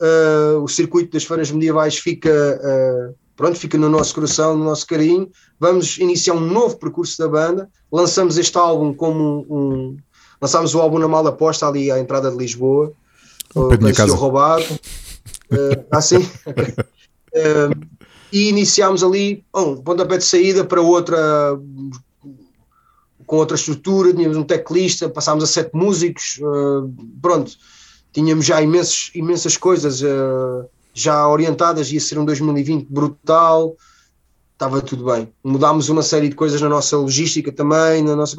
uh, o circuito das feiras medievais fica, uh, pronto, fica no nosso coração, no nosso carinho, vamos iniciar um novo percurso da banda, lançamos este álbum como um, um lançámos o álbum na mala posta ali à entrada de Lisboa, o roubado, uh, assim, e iniciámos ali um pontapé de saída para outra com outra estrutura, tínhamos um teclista, passámos a sete músicos, uh, pronto, tínhamos já imensas, imensas coisas uh, já orientadas, ia ser um 2020 brutal, estava tudo bem. Mudámos uma série de coisas na nossa logística também, na nossa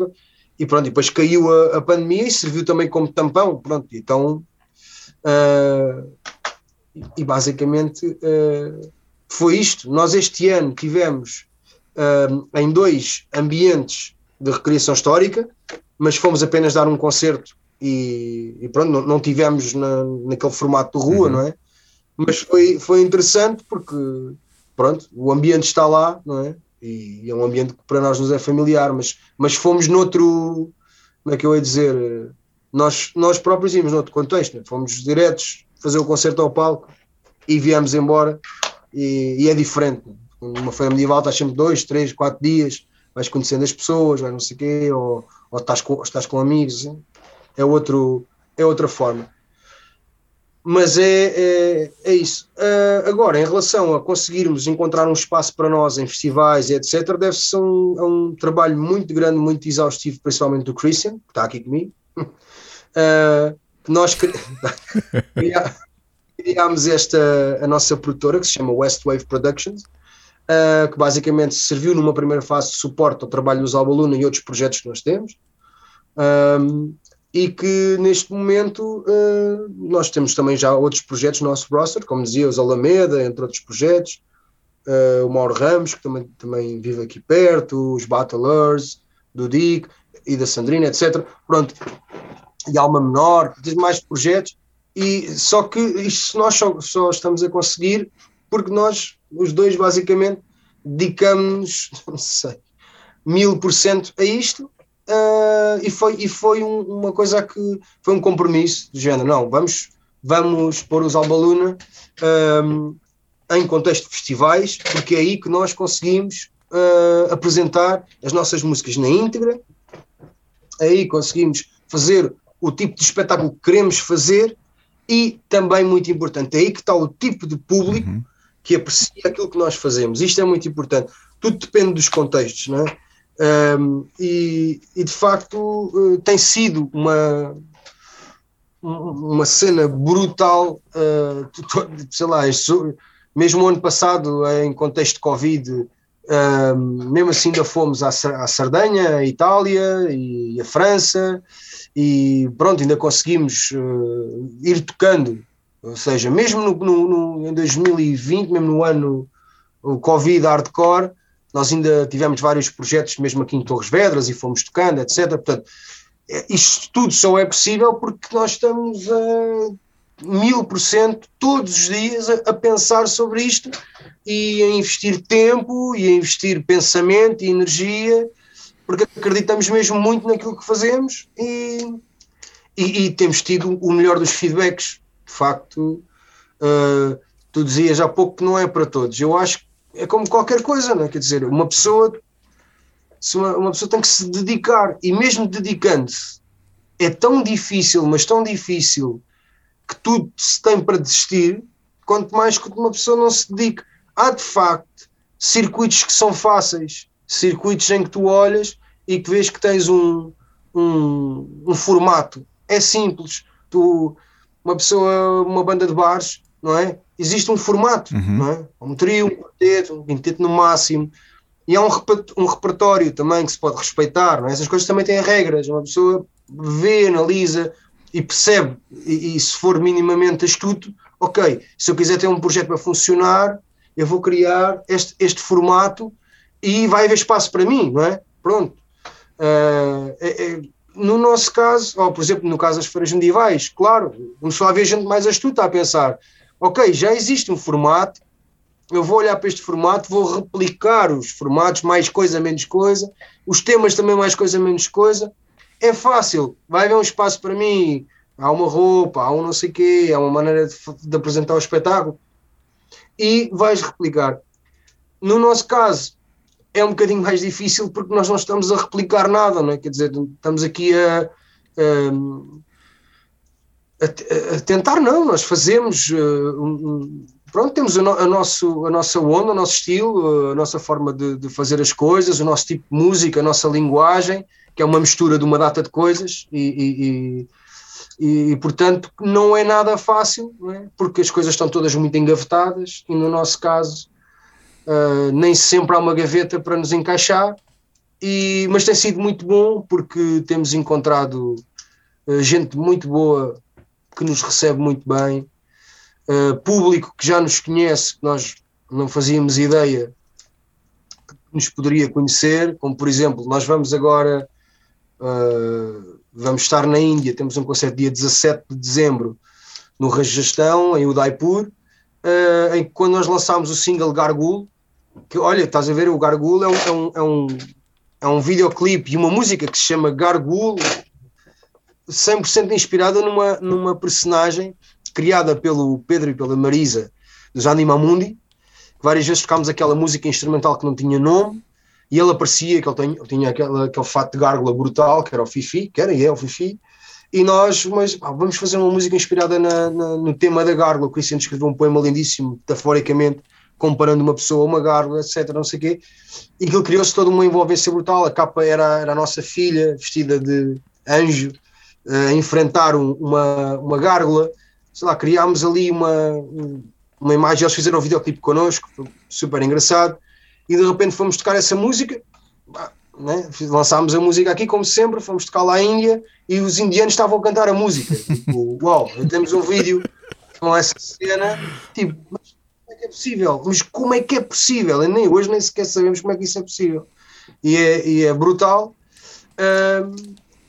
e pronto, e depois caiu a, a pandemia e serviu também como tampão, pronto, então uh, e basicamente foi isto. Nós este ano tivemos em dois ambientes de recriação histórica, mas fomos apenas dar um concerto e, e pronto, não, não tivemos na, naquele formato de rua, uhum. não é? Mas foi, foi interessante porque pronto, o ambiente está lá, não é? E, e é um ambiente que para nós nos é familiar, mas, mas fomos noutro, como é que eu ia dizer? Nós, nós próprios íamos noutro contexto, é? fomos diretos fazer o concerto ao palco e viemos embora e, e é diferente. Uma feira medieval estás sempre dois, três, quatro dias vais conhecendo as pessoas, vais não sei quê, ou, ou estás, com, estás com amigos, assim. é, outro, é outra forma. Mas é, é, é isso. Uh, agora, em relação a conseguirmos encontrar um espaço para nós em festivais etc., deve-se a um, um trabalho muito grande, muito exaustivo, principalmente do Christian, que está aqui comigo. Uh, nós criámos esta, a nossa produtora, que se chama West Wave Productions, uh, que basicamente serviu numa primeira fase de suporte ao trabalho dos Albaluna e outros projetos que nós temos. Um, e que neste momento uh, nós temos também já outros projetos no nosso roster, como dizia, os Alameda, entre outros projetos, uh, o Mauro Ramos, que também, também vive aqui perto, os Battlers, do Dick e da Sandrina, etc. Pronto, e Alma Menor, mais projetos, e só que isto nós só, só estamos a conseguir porque nós os dois basicamente dedicamos, não sei, mil por cento a isto uh, e foi, e foi um, uma coisa que foi um compromisso do género, não, vamos, vamos pôr os Albaluna um, ah, em contexto de festivais, porque é aí que nós conseguimos uh, apresentar as nossas músicas na íntegra, aí conseguimos fazer o tipo de espetáculo que queremos fazer e também muito importante, é aí que está o tipo de público uhum que aprecia aquilo que nós fazemos. Isto é muito importante. Tudo depende dos contextos, não é? Um, e, e, de facto uh, tem sido uma uma cena brutal uh, sei lá mesmo ano passado em contexto de Covid uh, mesmo assim ainda fomos à, à Sardenha, à Itália e à França e pronto, ainda conseguimos uh, ir tocando ou seja, mesmo no, no, no, em 2020, mesmo no ano o Covid hardcore, nós ainda tivemos vários projetos, mesmo aqui em Torres Vedras, e fomos tocando, etc. Portanto, é, isto tudo só é possível porque nós estamos a mil por cento todos os dias a, a, pensar sobre isto e a investir tempo e a investir pensamento e energia, porque acreditamos mesmo muito naquilo que fazemos e, e, e temos tido o melhor dos feedbacks de facto, uh, tu dizias há pouco que não é para todos. Eu acho que é como qualquer coisa, não é? Quer dizer, uma pessoa, se uma, uma pessoa tem que se dedicar, e mesmo dedicando-se, é tão difícil, mas tão difícil, que tudo se tem para desistir, quanto mais que uma pessoa não se dedique. Há de facto circuitos que são fáceis, circuitos em que tu olhas e que vês que tens um, um, um formato. É simples. Tu uma pessoa, uma banda de bares, não é? Existe um formato, uhum. não é? Um trio, um quinteto, um quinteto no máximo. E há um, um repertório também que se pode respeitar, não é? Essas coisas também têm regras. Uma pessoa vê, analisa e percebe, e, e se for minimamente astuto, ok, se eu quiser ter um projeto para funcionar, eu vou criar este, este formato e vai haver espaço para mim, não é? Pronto. Uh, é, é, no nosso caso, ou por exemplo, no caso das feiras medievais, claro, começou a haver gente mais astuta a pensar: ok, já existe um formato, eu vou olhar para este formato, vou replicar os formatos, mais coisa, menos coisa, os temas também mais coisa, menos coisa. É fácil, vai haver um espaço para mim, há uma roupa, há um não sei quê, há uma maneira de, de apresentar o espetáculo e vais replicar. No nosso caso, é um bocadinho mais difícil porque nós não estamos a replicar nada, não é? Quer dizer, estamos aqui a, a, a, a tentar, não, nós fazemos, um, pronto, temos a, no, a, nosso, a nossa onda, o nosso estilo, a nossa forma de, de, fazer as coisas, o nosso tipo de música, a nossa linguagem, que é uma mistura de uma data de coisas e, e, e, e portanto não é nada fácil, é? porque as coisas estão todas muito engavetadas e no nosso caso uh, nem sempre há uma gaveta para nos encaixar, e, mas tem sido muito bom porque temos encontrado uh, gente muito boa que nos recebe muito bem, uh, público que já nos conhece, que nós não fazíamos ideia que nos poderia conhecer, como por exemplo, nós vamos agora, vamos estar na Índia, temos um concerto dia 17 de dezembro no Rajastão, em Udaipur, uh, em que quando nós lançámos o single Gargul, que olha, estás a ver, o Gargul é um, é um, é um, é um videoclipe e uma música que se chama Gargul, 100% inspirada numa, numa personagem criada pelo Pedro e pela Marisa dos Animamundi. Várias vezes tocámos aquela música instrumental que não tinha nome e ele aparecia, que ele tinha, tinha aquele, aquele fato de gárgula brutal, que era o Fifi, que era e é o Fifi. E nós, mas ah, vamos fazer uma música inspirada na, na, no tema da gárgula. O Cristiano escreveu um poema lindíssimo, metaforicamente, comparando uma pessoa a uma gárgula, etc. Não sei o quê. E ele criou-se toda uma envolvência brutal. A capa era, era a nossa filha, vestida de anjo, a enfrentar um, uma, uma gárgula, sei lá, criámos ali uma, uma imagem, eles fizeram um videoclipe connosco, super engraçado, e de repente fomos tocar essa música, né? lançámos a música aqui como sempre, fomos tocar lá à Índia e os indianos estavam a cantar a música. Tipo, uau, temos um vídeo com essa cena, tipo, mas é possível? Mas como é que é possível? E nem, hoje nem sequer sabemos como é que isso é possível. E é, e é brutal.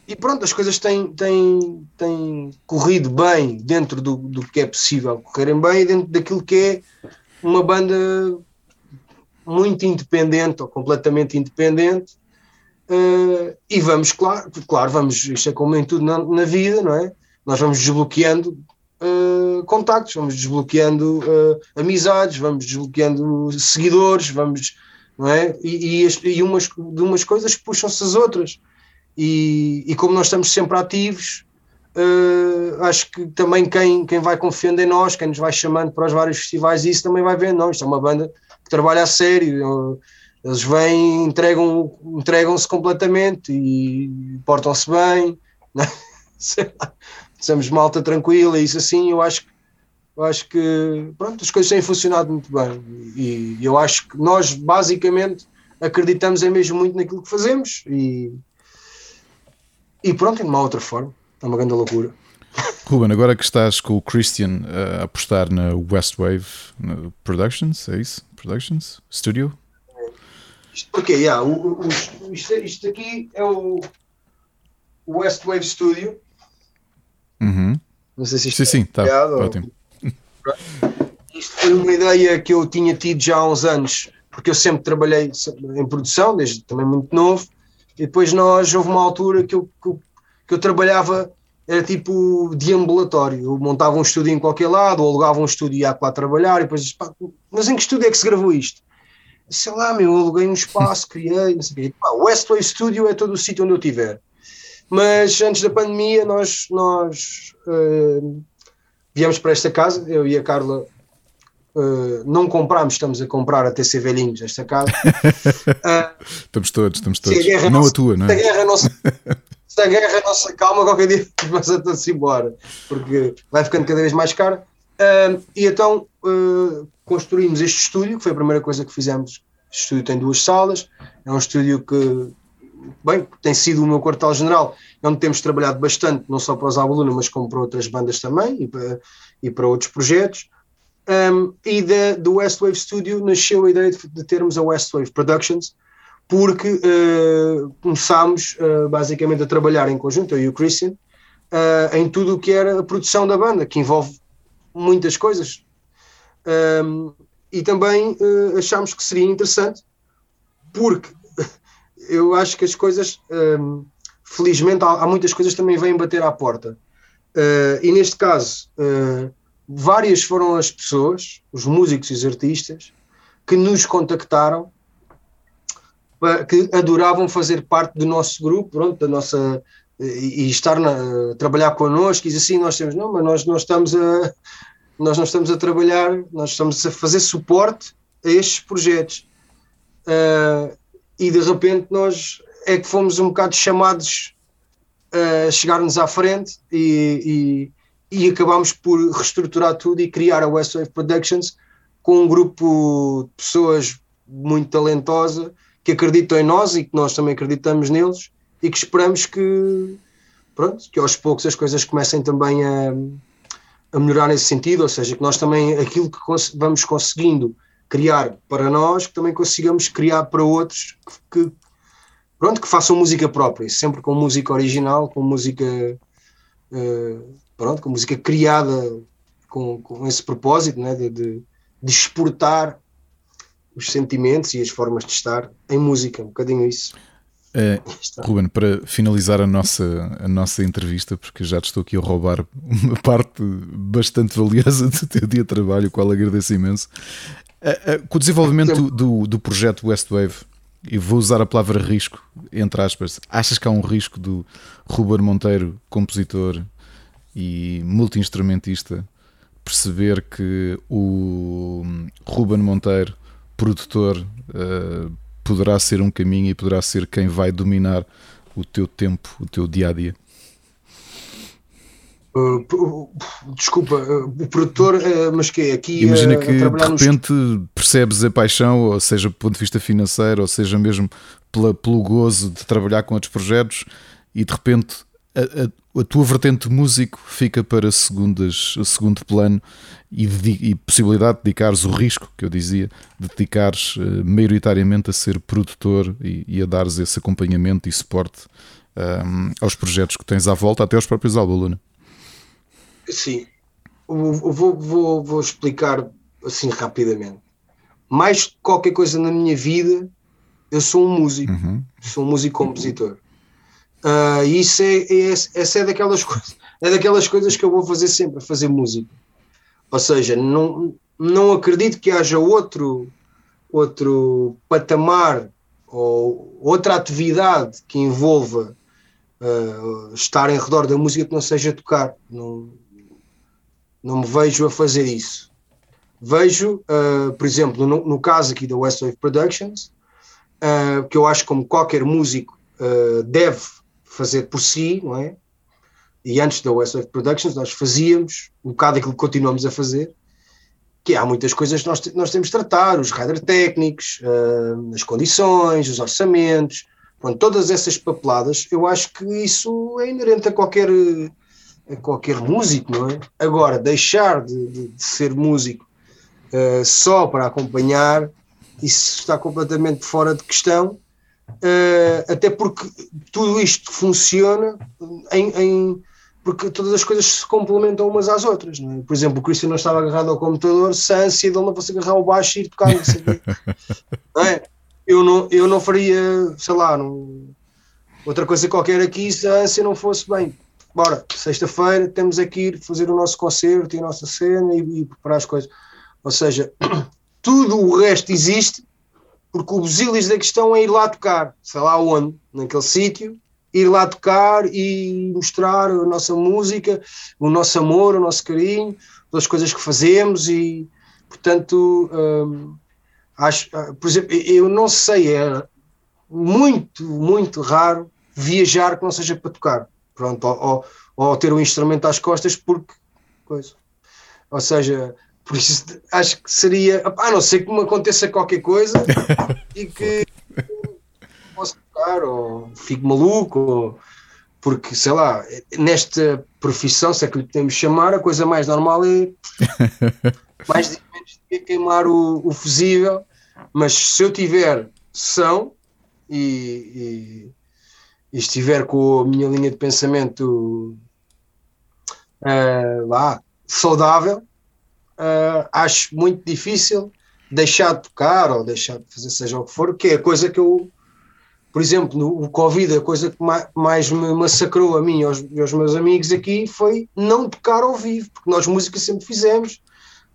E pronto, as coisas têm, têm, têm corrido bem dentro do, do que é possível correrem bem, dentro daquilo que é uma banda muito independente ou completamente independente. Uh, e vamos, claro, claro, vamos, isto é como em tudo na, na vida, não é? Nós vamos desbloqueando uh, contactos, vamos desbloqueando uh, amizades, vamos desbloqueando seguidores, vamos, não é? E, e, e umas, de umas coisas puxam-se as outras. E, e como nós estamos sempre ativos, uh, acho que também quem, quem vai confiando em nós, quem nos vai chamando para os vários festivais, isso também vai vendo, não, isto é uma banda que trabalha a sério, eles vêm, entregam, entregam-se completamente e portam-se bem, né? somos malta tranquila, isso assim, eu acho, eu acho que pronto, as coisas têm funcionado muito bem e eu acho que nós basicamente acreditamos é mesmo muito naquilo que fazemos e e pronto, de uma outra forma. É uma grande loucura. Ruben, agora que estás com o Christian uh, a apostar na Westwave Productions, é isso? Productions? Studio? Isto porque, yeah, o, o, isto, isto aqui é o Westwave Studio. Uhum. Não sei se isto sim, sim, tá, ótimo. Isto foi uma ideia que eu tinha tido já há uns anos, porque eu sempre trabalhei em produção, desde também muito novo, e depois nós, houve uma altura que eu, que eu, que eu trabalhava, era tipo de ambulatório. Eu montava um estúdio em qualquer lado, ou alugava um estúdio e ia lá trabalhar, e depois, pá, mas em que estúdio é que se gravou isto? Sei lá, meu, eu aluguei um espaço, criei, não sei o quê. Westway Studio é todo o sítio onde eu estiver. Mas antes da pandemia, nós, nós uh, viemos para esta casa, eu e a Carla Uh, não comprámos, estamos a comprar a TC Velhinhos esta casa. Uh, estamos todos, estamos todos. Não a tua, não é? Se a guerra não se, se a guerra não se calma, qualquer dia vamos a todos embora, porque vai ficando cada vez mais caro. Uh, e então construímos este estúdio, que foi a primeira coisa que fizemos. Este estúdio tem duas salas, é um estúdio que, bem, tem sido o meu quartel-general, onde temos trabalhado bastante, não só para os Abaluna, mas como para outras bandas também e para, e para outros projetos. Um, e da, do Westwave Studio nasceu a ideia de, de termos a Westwave Productions, porque uh, começámos uh, basicamente a trabalhar em conjunto, eu e o Christian, uh, em tudo o que era a produção da banda, que envolve muitas coisas. Um, e também uh, achámos que seria interessante, porque eu acho que as coisas, um, felizmente, há, há, muitas coisas que também vêm bater à porta. Uh, e neste caso, uh, várias foram as pessoas, os músicos e os artistas, que nos contactaram que adoravam fazer parte do nosso grupo, pronto, da nossa e, estar na, trabalhar connosco e dizer assim, nós temos, não, mas nós não estamos a nós não estamos a trabalhar, nós estamos a fazer suporte a estes projetos. Uh, e de repente nós é que fomos um bocado chamados a chegar-nos à frente e, e, e acabámos por reestruturar tudo e criar a Westwave Productions com um grupo de pessoas muito talentosa que acreditam em nós e que nós também acreditamos neles e que esperamos que pronto, que aos poucos as coisas comecem também a, a melhorar nesse sentido, ou seja, que nós também aquilo que vamos conseguindo criar para nós, que também consigamos criar para outros que, que pronto, que façam música própria, sempre com música original, com música uh, pronto, com música criada com, com esse propósito né, de, de, de, exportar os sentimentos e as formas de estar em música, um bocadinho isso. Uh, Ruben, para finalizar a nossa, a nossa entrevista, porque já te estou aqui a roubar uma parte bastante valiosa do teu dia de trabalho, o qual agradeço imenso. Uh, uh, com o desenvolvimento do, do projeto Westwave, e vou usar a palavra risco, entre aspas, achas que há um risco do Ruben Monteiro, compositor e multi-instrumentista, perceber que o Ruben Monteiro, produtor, uh, poderá ser um caminho e poderá ser quem vai dominar o teu tempo, o teu dia a dia? Uh, desculpa, uh, o produtor, uh, mas que é aqui. Imagina que de repente nos... percebes a paixão, ou seja, do ponto de vista financeiro, ou seja, mesmo pela, pelo gozo de trabalhar com outros projetos, e de repente a, a, a tua vertente músico fica para segundas, segundo plano e, e, possibilidade de dedicares o risco que eu dizia, de dedicares uh, maioritariamente a ser produtor e, e, a dares esse acompanhamento e suporte um, aos projetos que tens à volta, até aos próprios álbuns, Luna. Sim, vou, vou, vou explicar assim rapidamente. Mais qualquer coisa na minha vida, eu sou um músico, uhum. sou um músico compositor. Uh, isso é, é, essa é daquelas coisas, é daquelas coisas que eu vou fazer sempre, fazer música. Ou seja, não, não acredito que haja outro, outro patamar ou outra atividade que envolva uh, estar em redor da música que não seja tocar. Não, não me vejo a fazer isso. Vejo, uh, por exemplo, no, no, caso aqui da Westwave Productions, uh, que eu acho como qualquer músico deve fazer por si, não é? e antes da Westwave Productions nós fazíamos um bocado aquilo que continuamos a fazer, que há muitas coisas que nós, nós temos de tratar, os radar técnicos, uh, as condições, os orçamentos, pronto, todas essas papeladas, eu acho que isso é inerente a qualquer, a qualquer músico, não é? Agora, deixar de, de, de ser músico uh, só para acompanhar, isso está completamente fora de questão, uh, até porque tudo isto funciona em, em porque todas as coisas se complementam umas às outras. É? Por exemplo, o Cristiano não estava agarrado ao computador, se a ânsia dele não fosse agarrar o baixo e ir tocar, não é? Eu não, eu não faria, sei lá, não, outra coisa qualquer aqui se a ânsia não fosse bem. Bora, sexta-feira temos aqui ir fazer o nosso concerto e a nossa cena e, e preparar as coisas. Ou seja, tudo o resto existe porque o busilis da questão é ir lá tocar, sei lá onde, naquele sítio, ir lá tocar e mostrar a nossa música, o nosso amor, o nosso carinho, pelas coisas que fazemos e, portanto, hum, acho, ah, por exemplo, eu não sei, é muito, muito raro viajar que não seja para tocar, pronto, ou, ou, ou ter o um instrumento às costas porque, coisa, ou seja, por isso acho que seria, a não ser que me aconteça qualquer coisa e que posso tocar ou fico maluco, ou, porque sei lá, nesta profissão, se é que lhe podemos chamar, a coisa mais normal é mais de menos de queimar o, o fusível, mas se eu tiver são e, e, e, estiver com a minha linha de pensamento uh, lá, saudável, uh, acho muito difícil deixar de tocar ou deixar de fazer seja o que for, que é a coisa que eu, por exemplo, no Covid, a coisa que mais, mais me massacrou a mim e aos, aos, meus amigos aqui foi não tocar ao vivo, porque nós música sempre fizemos,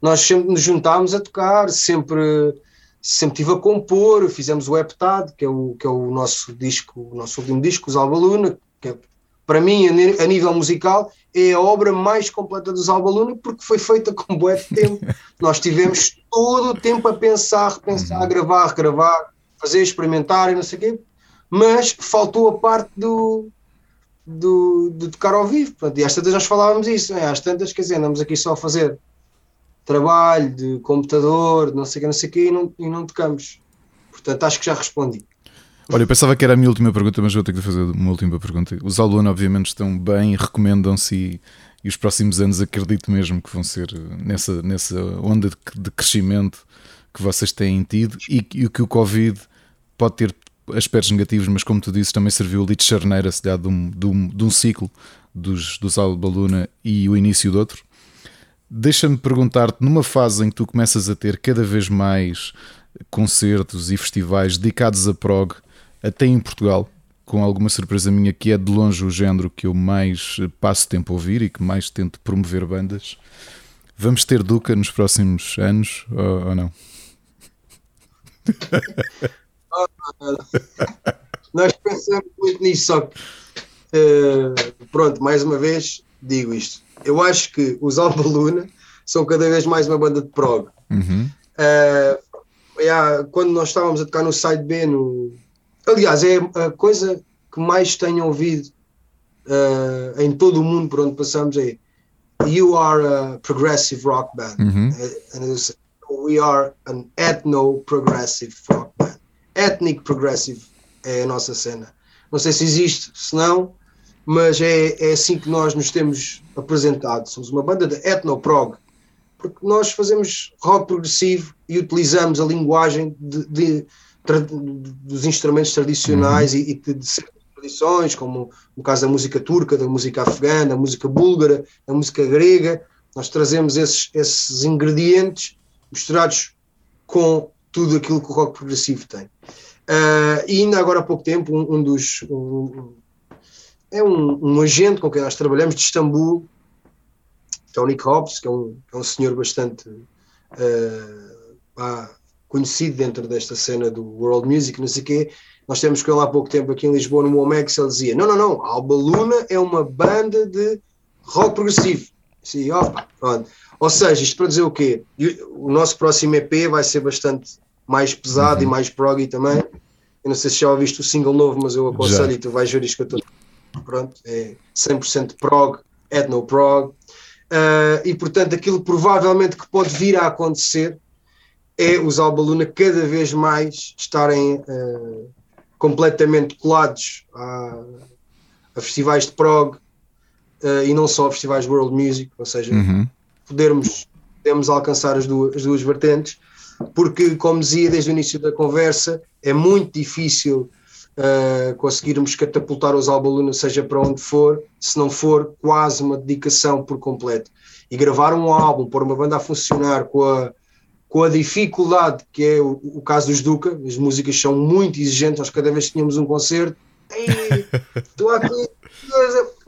nós sempre nos juntámos a tocar, sempre sempre tive a compor, fizemos o Heptad, que é o, que é o nosso disco, o nosso último disco, os Alba Luna, que é, para mim, a nível musical, é a obra mais completa dos Alba Luna, porque foi feita com bué de tempo. Nós tivemos todo o tempo a pensar, repensar, gravar, regravar, fazer, experimentar e não sei o quê, mas faltou a parte do, do, de tocar ao vivo. e às tantas nós falávamos isso, né? às tantas, quer dizer, andamos aqui só a fazer trabalho, de computador, de não sei o que, não sei o que, e não, e não tocamos. Portanto, acho que já respondi. Olha, eu pensava que era a minha última pergunta, mas vou ter que fazer uma última pergunta. Os alunos, obviamente, estão bem, recomendam-se e, e, os próximos anos acredito mesmo que vão ser nessa, nessa onda de, de crescimento que vocês têm tido e, e que o Covid pode ter aspectos negativos, mas como tu disse, também serviu ali de charneira, se de um, de, um, de um ciclo dos, dos Alba Luna e o início de outro. Deixa-me perguntar-te, numa fase em que tu começas a ter cada vez mais concertos e festivais dedicados a prog, até em Portugal, com alguma surpresa minha, que é de longe o género que eu mais passo tempo a ouvir e que mais tento promover bandas. Vamos ter Duca nos próximos anos ou, ou não? Nós pensamos muito nisso, só que uh, pronto, mais uma vez digo isto eu acho que os Alba Luna são cada vez mais uma banda de prog. Uhum. Uh, yeah, quando nós estávamos a tocar no side B, no... aliás, é a coisa que mais tenho ouvido uh, em todo o mundo por onde passamos é You are a progressive rock band. Uhum. Uh, we are an ethno-progressive rock band. Ethnic progressive é a nossa cena. Não sei se existe, se não, mas é, é assim que nós nos temos apresentado. Somos uma banda de etnoprog, porque nós fazemos rock progressivo e utilizamos a linguagem de, de, de, dos instrumentos tradicionais uhum. e, e de, certas tradições, como no caso da música turca, da música afegã, da música búlgara, da música grega. Nós trazemos esses, esses ingredientes misturados com tudo aquilo que o rock progressivo tem. Uh, e ainda agora há pouco tempo, um, um dos. Um, é um, um, agente com quem nós trabalhamos de Istambul, Tony Hobbs, que é um, é um senhor bastante uh, conhecido dentro desta cena do world music, não sei o quê. Nós temos com ele há pouco tempo aqui em Lisboa, no Momex, ele dizia: Não, não, não, Alba Luna é uma banda de rock progressivo. Sim, opa, pronto. Ou seja, isto para dizer o quê? O nosso próximo EP vai ser bastante mais pesado uhum. e mais proggy também. Eu não sei se já ouviste o single novo, mas eu aconselho já. e tu vais ver isto que eu estou pronto, é 100% prog, etno-prog, uh, e portanto aquilo provavelmente que pode vir a acontecer é os Alba Luna cada vez mais estarem uh, completamente colados a, a, festivais de prog uh, e não só a festivais de world music, ou seja, uhum. podermos, podermos alcançar as duas, as duas vertentes, porque como dizia desde o início da conversa, é muito difícil uh, conseguirmos catapultar os Alba seja para onde for, se não for quase uma dedicação por completo. E gravar um álbum, pôr uma banda a funcionar com a, com a dificuldade que é o, o caso dos Duca, as músicas são muito exigentes, nós cada vez que tínhamos um concerto, estou aqui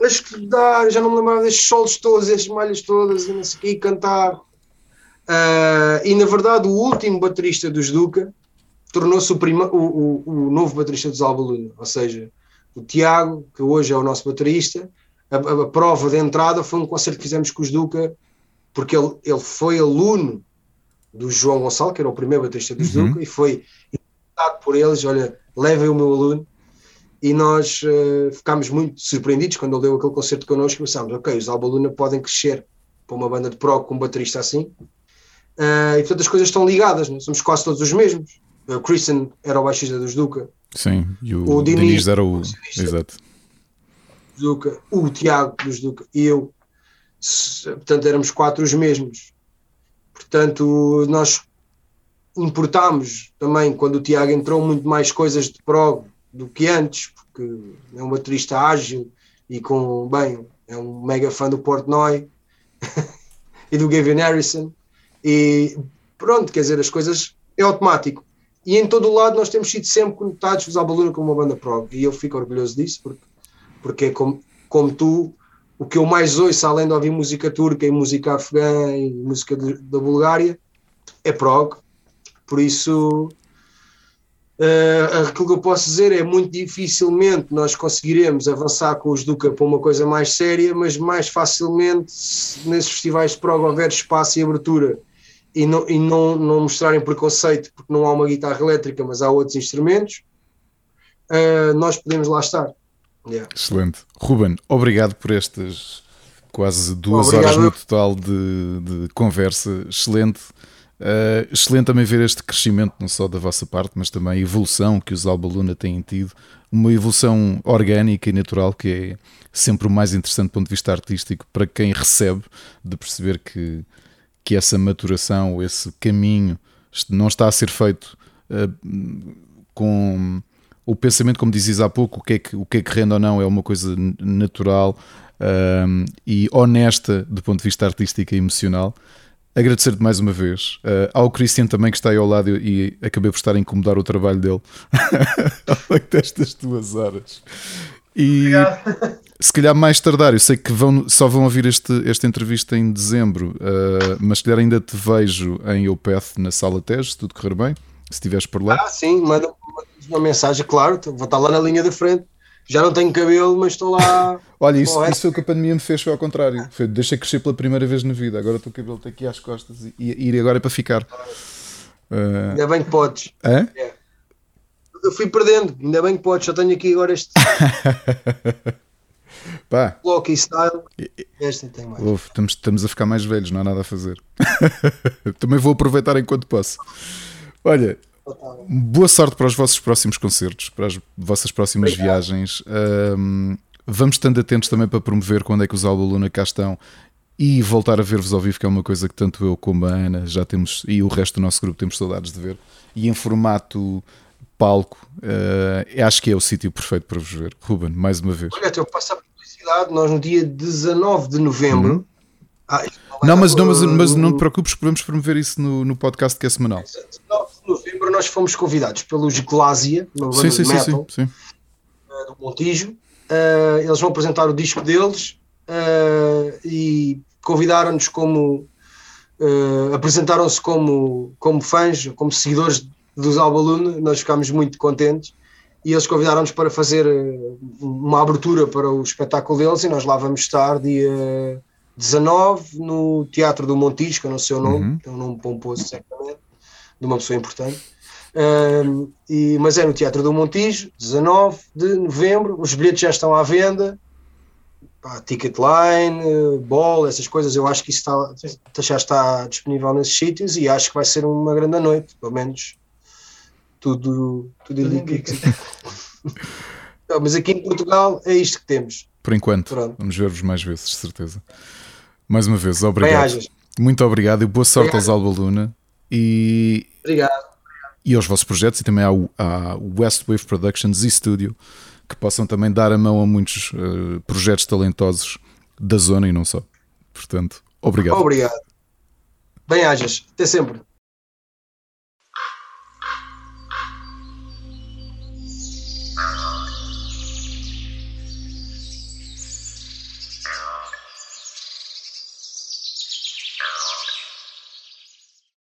a estudar, já não me lembrava destes solos todos, estas malhas todas, e não sei o quê, cantar. Uh, e na verdade, o último baterista dos Duca tornou-se o, o, o, o, novo baterista dos Alba Luna, ou seja, o Tiago, que hoje é o nosso baterista, a, a, a, prova de entrada foi um concerto que fizemos com os Duca, porque ele, ele foi aluno do João Gonçalo, que era o primeiro baterista dos uhum. Duca, e foi invitado por eles, olha, levem o meu aluno, e nós uh, ficámos muito surpreendidos quando ele deu aquele concerto connosco e pensámos, ok, os Alba Luna podem crescer para uma banda de prog com um baterista assim, uh, e portanto as coisas estão ligadas, não? somos quase todos os mesmos, o Christian era o baixista dos Duca. Sim, e o, o Diniz, Diniz era o. Exato. Duca, o Tiago dos Duca e eu. Portanto, éramos quatro os mesmos. Portanto, nós importámos também, quando o Tiago entrou, muito mais coisas de prog do que antes, porque é um baterista ágil e com, bem, é um mega fã do Portnoy e do Gavin Harrison. E pronto, quer dizer, as coisas é automático. E em todo o lado nós temos sido sempre conectados os Albaluna como uma banda prog. E eu fico orgulhoso disso, porque, porque é como, como tu, o que eu mais ouço, além de ouvir música turca e música afegã e música de, da Bulgária, é prog. Por isso, uh, aquilo que eu posso dizer é muito dificilmente nós conseguiremos avançar com os Duca para uma coisa mais séria, mas mais facilmente, nesses festivais de prog houver espaço e abertura e não, e não, não mostrarem preconceito porque não há uma guitarra elétrica, mas há outros instrumentos, uh, nós podemos lá estar. Yeah. Excelente. Ruben, obrigado por estas quase duas obrigado. horas no total de, de conversa. Excelente. Uh, excelente também ver este crescimento, não só da vossa parte, mas também a evolução que os Alba Luna têm tido. Uma evolução orgânica e natural que é sempre o mais interessante do ponto de vista artístico para quem recebe, de perceber que que essa maturação, esse caminho não está a ser feito uh, com o pensamento, como dizias há pouco, o que é que, o que, é que rende ou não é uma coisa natural uh, e honesta do ponto de vista artístico e emocional. Agradecer-te mais uma vez. Uh, ao Cristian também que está aí ao lado e, e acabei por estar a incomodar o trabalho dele ao longo destas duas horas. E se calhar mais tardar, eu sei que vão, só vão ouvir este, esta entrevista em dezembro, uh, mas se calhar ainda te vejo em Opeth na sala Tejo, se tudo correr bem, se estiveres por lá. Ah, sim, manda uma mensagem, claro, vou estar lá na linha da frente. Já não tenho cabelo, mas estou lá. Olha, isso, isso foi o que a pandemia me fez, foi ao contrário. Foi, deixei crescer pela primeira vez na vida. Agora o cabelo aqui às costas e, ir agora é para ficar. Uh... Ainda bem que podes. Hã? É eu fui perdendo, ainda bem que podes, só tenho aqui agora este. Pá. Loki Style. Este tem mais. Uf, estamos, estamos a ficar mais velhos, não há nada a fazer. Também vou aproveitar enquanto posso. Olha, boa sorte para os vossos próximos concertos, para as vossas próximas Obrigado. viagens. Um, vamos estando atentos também para promover quando é que os Alba Luna cá estão e voltar a ver-vos ao vivo, que é uma coisa que tanto eu como a Ana já temos e o resto do nosso grupo temos saudades de ver. E em formato palco, uh, acho que é o sítio perfeito para vos ver. Ruben, mais uma vez. Olha, eu passo a publicidade, nós no dia 19 de novembro. Uhum. Ah, não, mas não, mas, mas não te preocupes, podemos promover isso no, no podcast que é semanal. 19 de novembro nós fomos convidados pelos Glásia, uma banda sim, sim, metal sim, sim, Uh, do Montijo. Uh, eles vão apresentar o disco deles uh, e convidaram-nos como apresentaram-se como, como fãs, como seguidores dos Albalune, nós ficámos muito contentes e eles convidaram-nos para fazer eh, uma abertura para o espetáculo deles e nós lá vamos estar dia 19 no Teatro do Montijo, que eu não sei o nome, uhum. é um nome pomposo certamente, de uma pessoa importante. Um, e, mas é no Teatro do Montijo, 19 de novembro, os bilhetes já estão à venda, pá, Ticketline, Ball, essas coisas, eu acho que isso está, já está disponível nesses sítios e acho que vai ser uma grande noite, pelo menos tudo, tudo indica. Não, mas aqui em Portugal é isto que temos. Por enquanto, Pronto. vamos ver-vos mais vezes, de certeza. Mais uma vez, obrigado. Muito obrigado e boa sorte obrigado. aos Alba Luna. E, obrigado. e aos vossos projetos e também ao, à West Wave Productions e Studio que possam também dar a mão a muitos uh, projetos talentosos da zona e não só. Portanto, obrigado. Obrigado. Bem-ajas. Até sempre.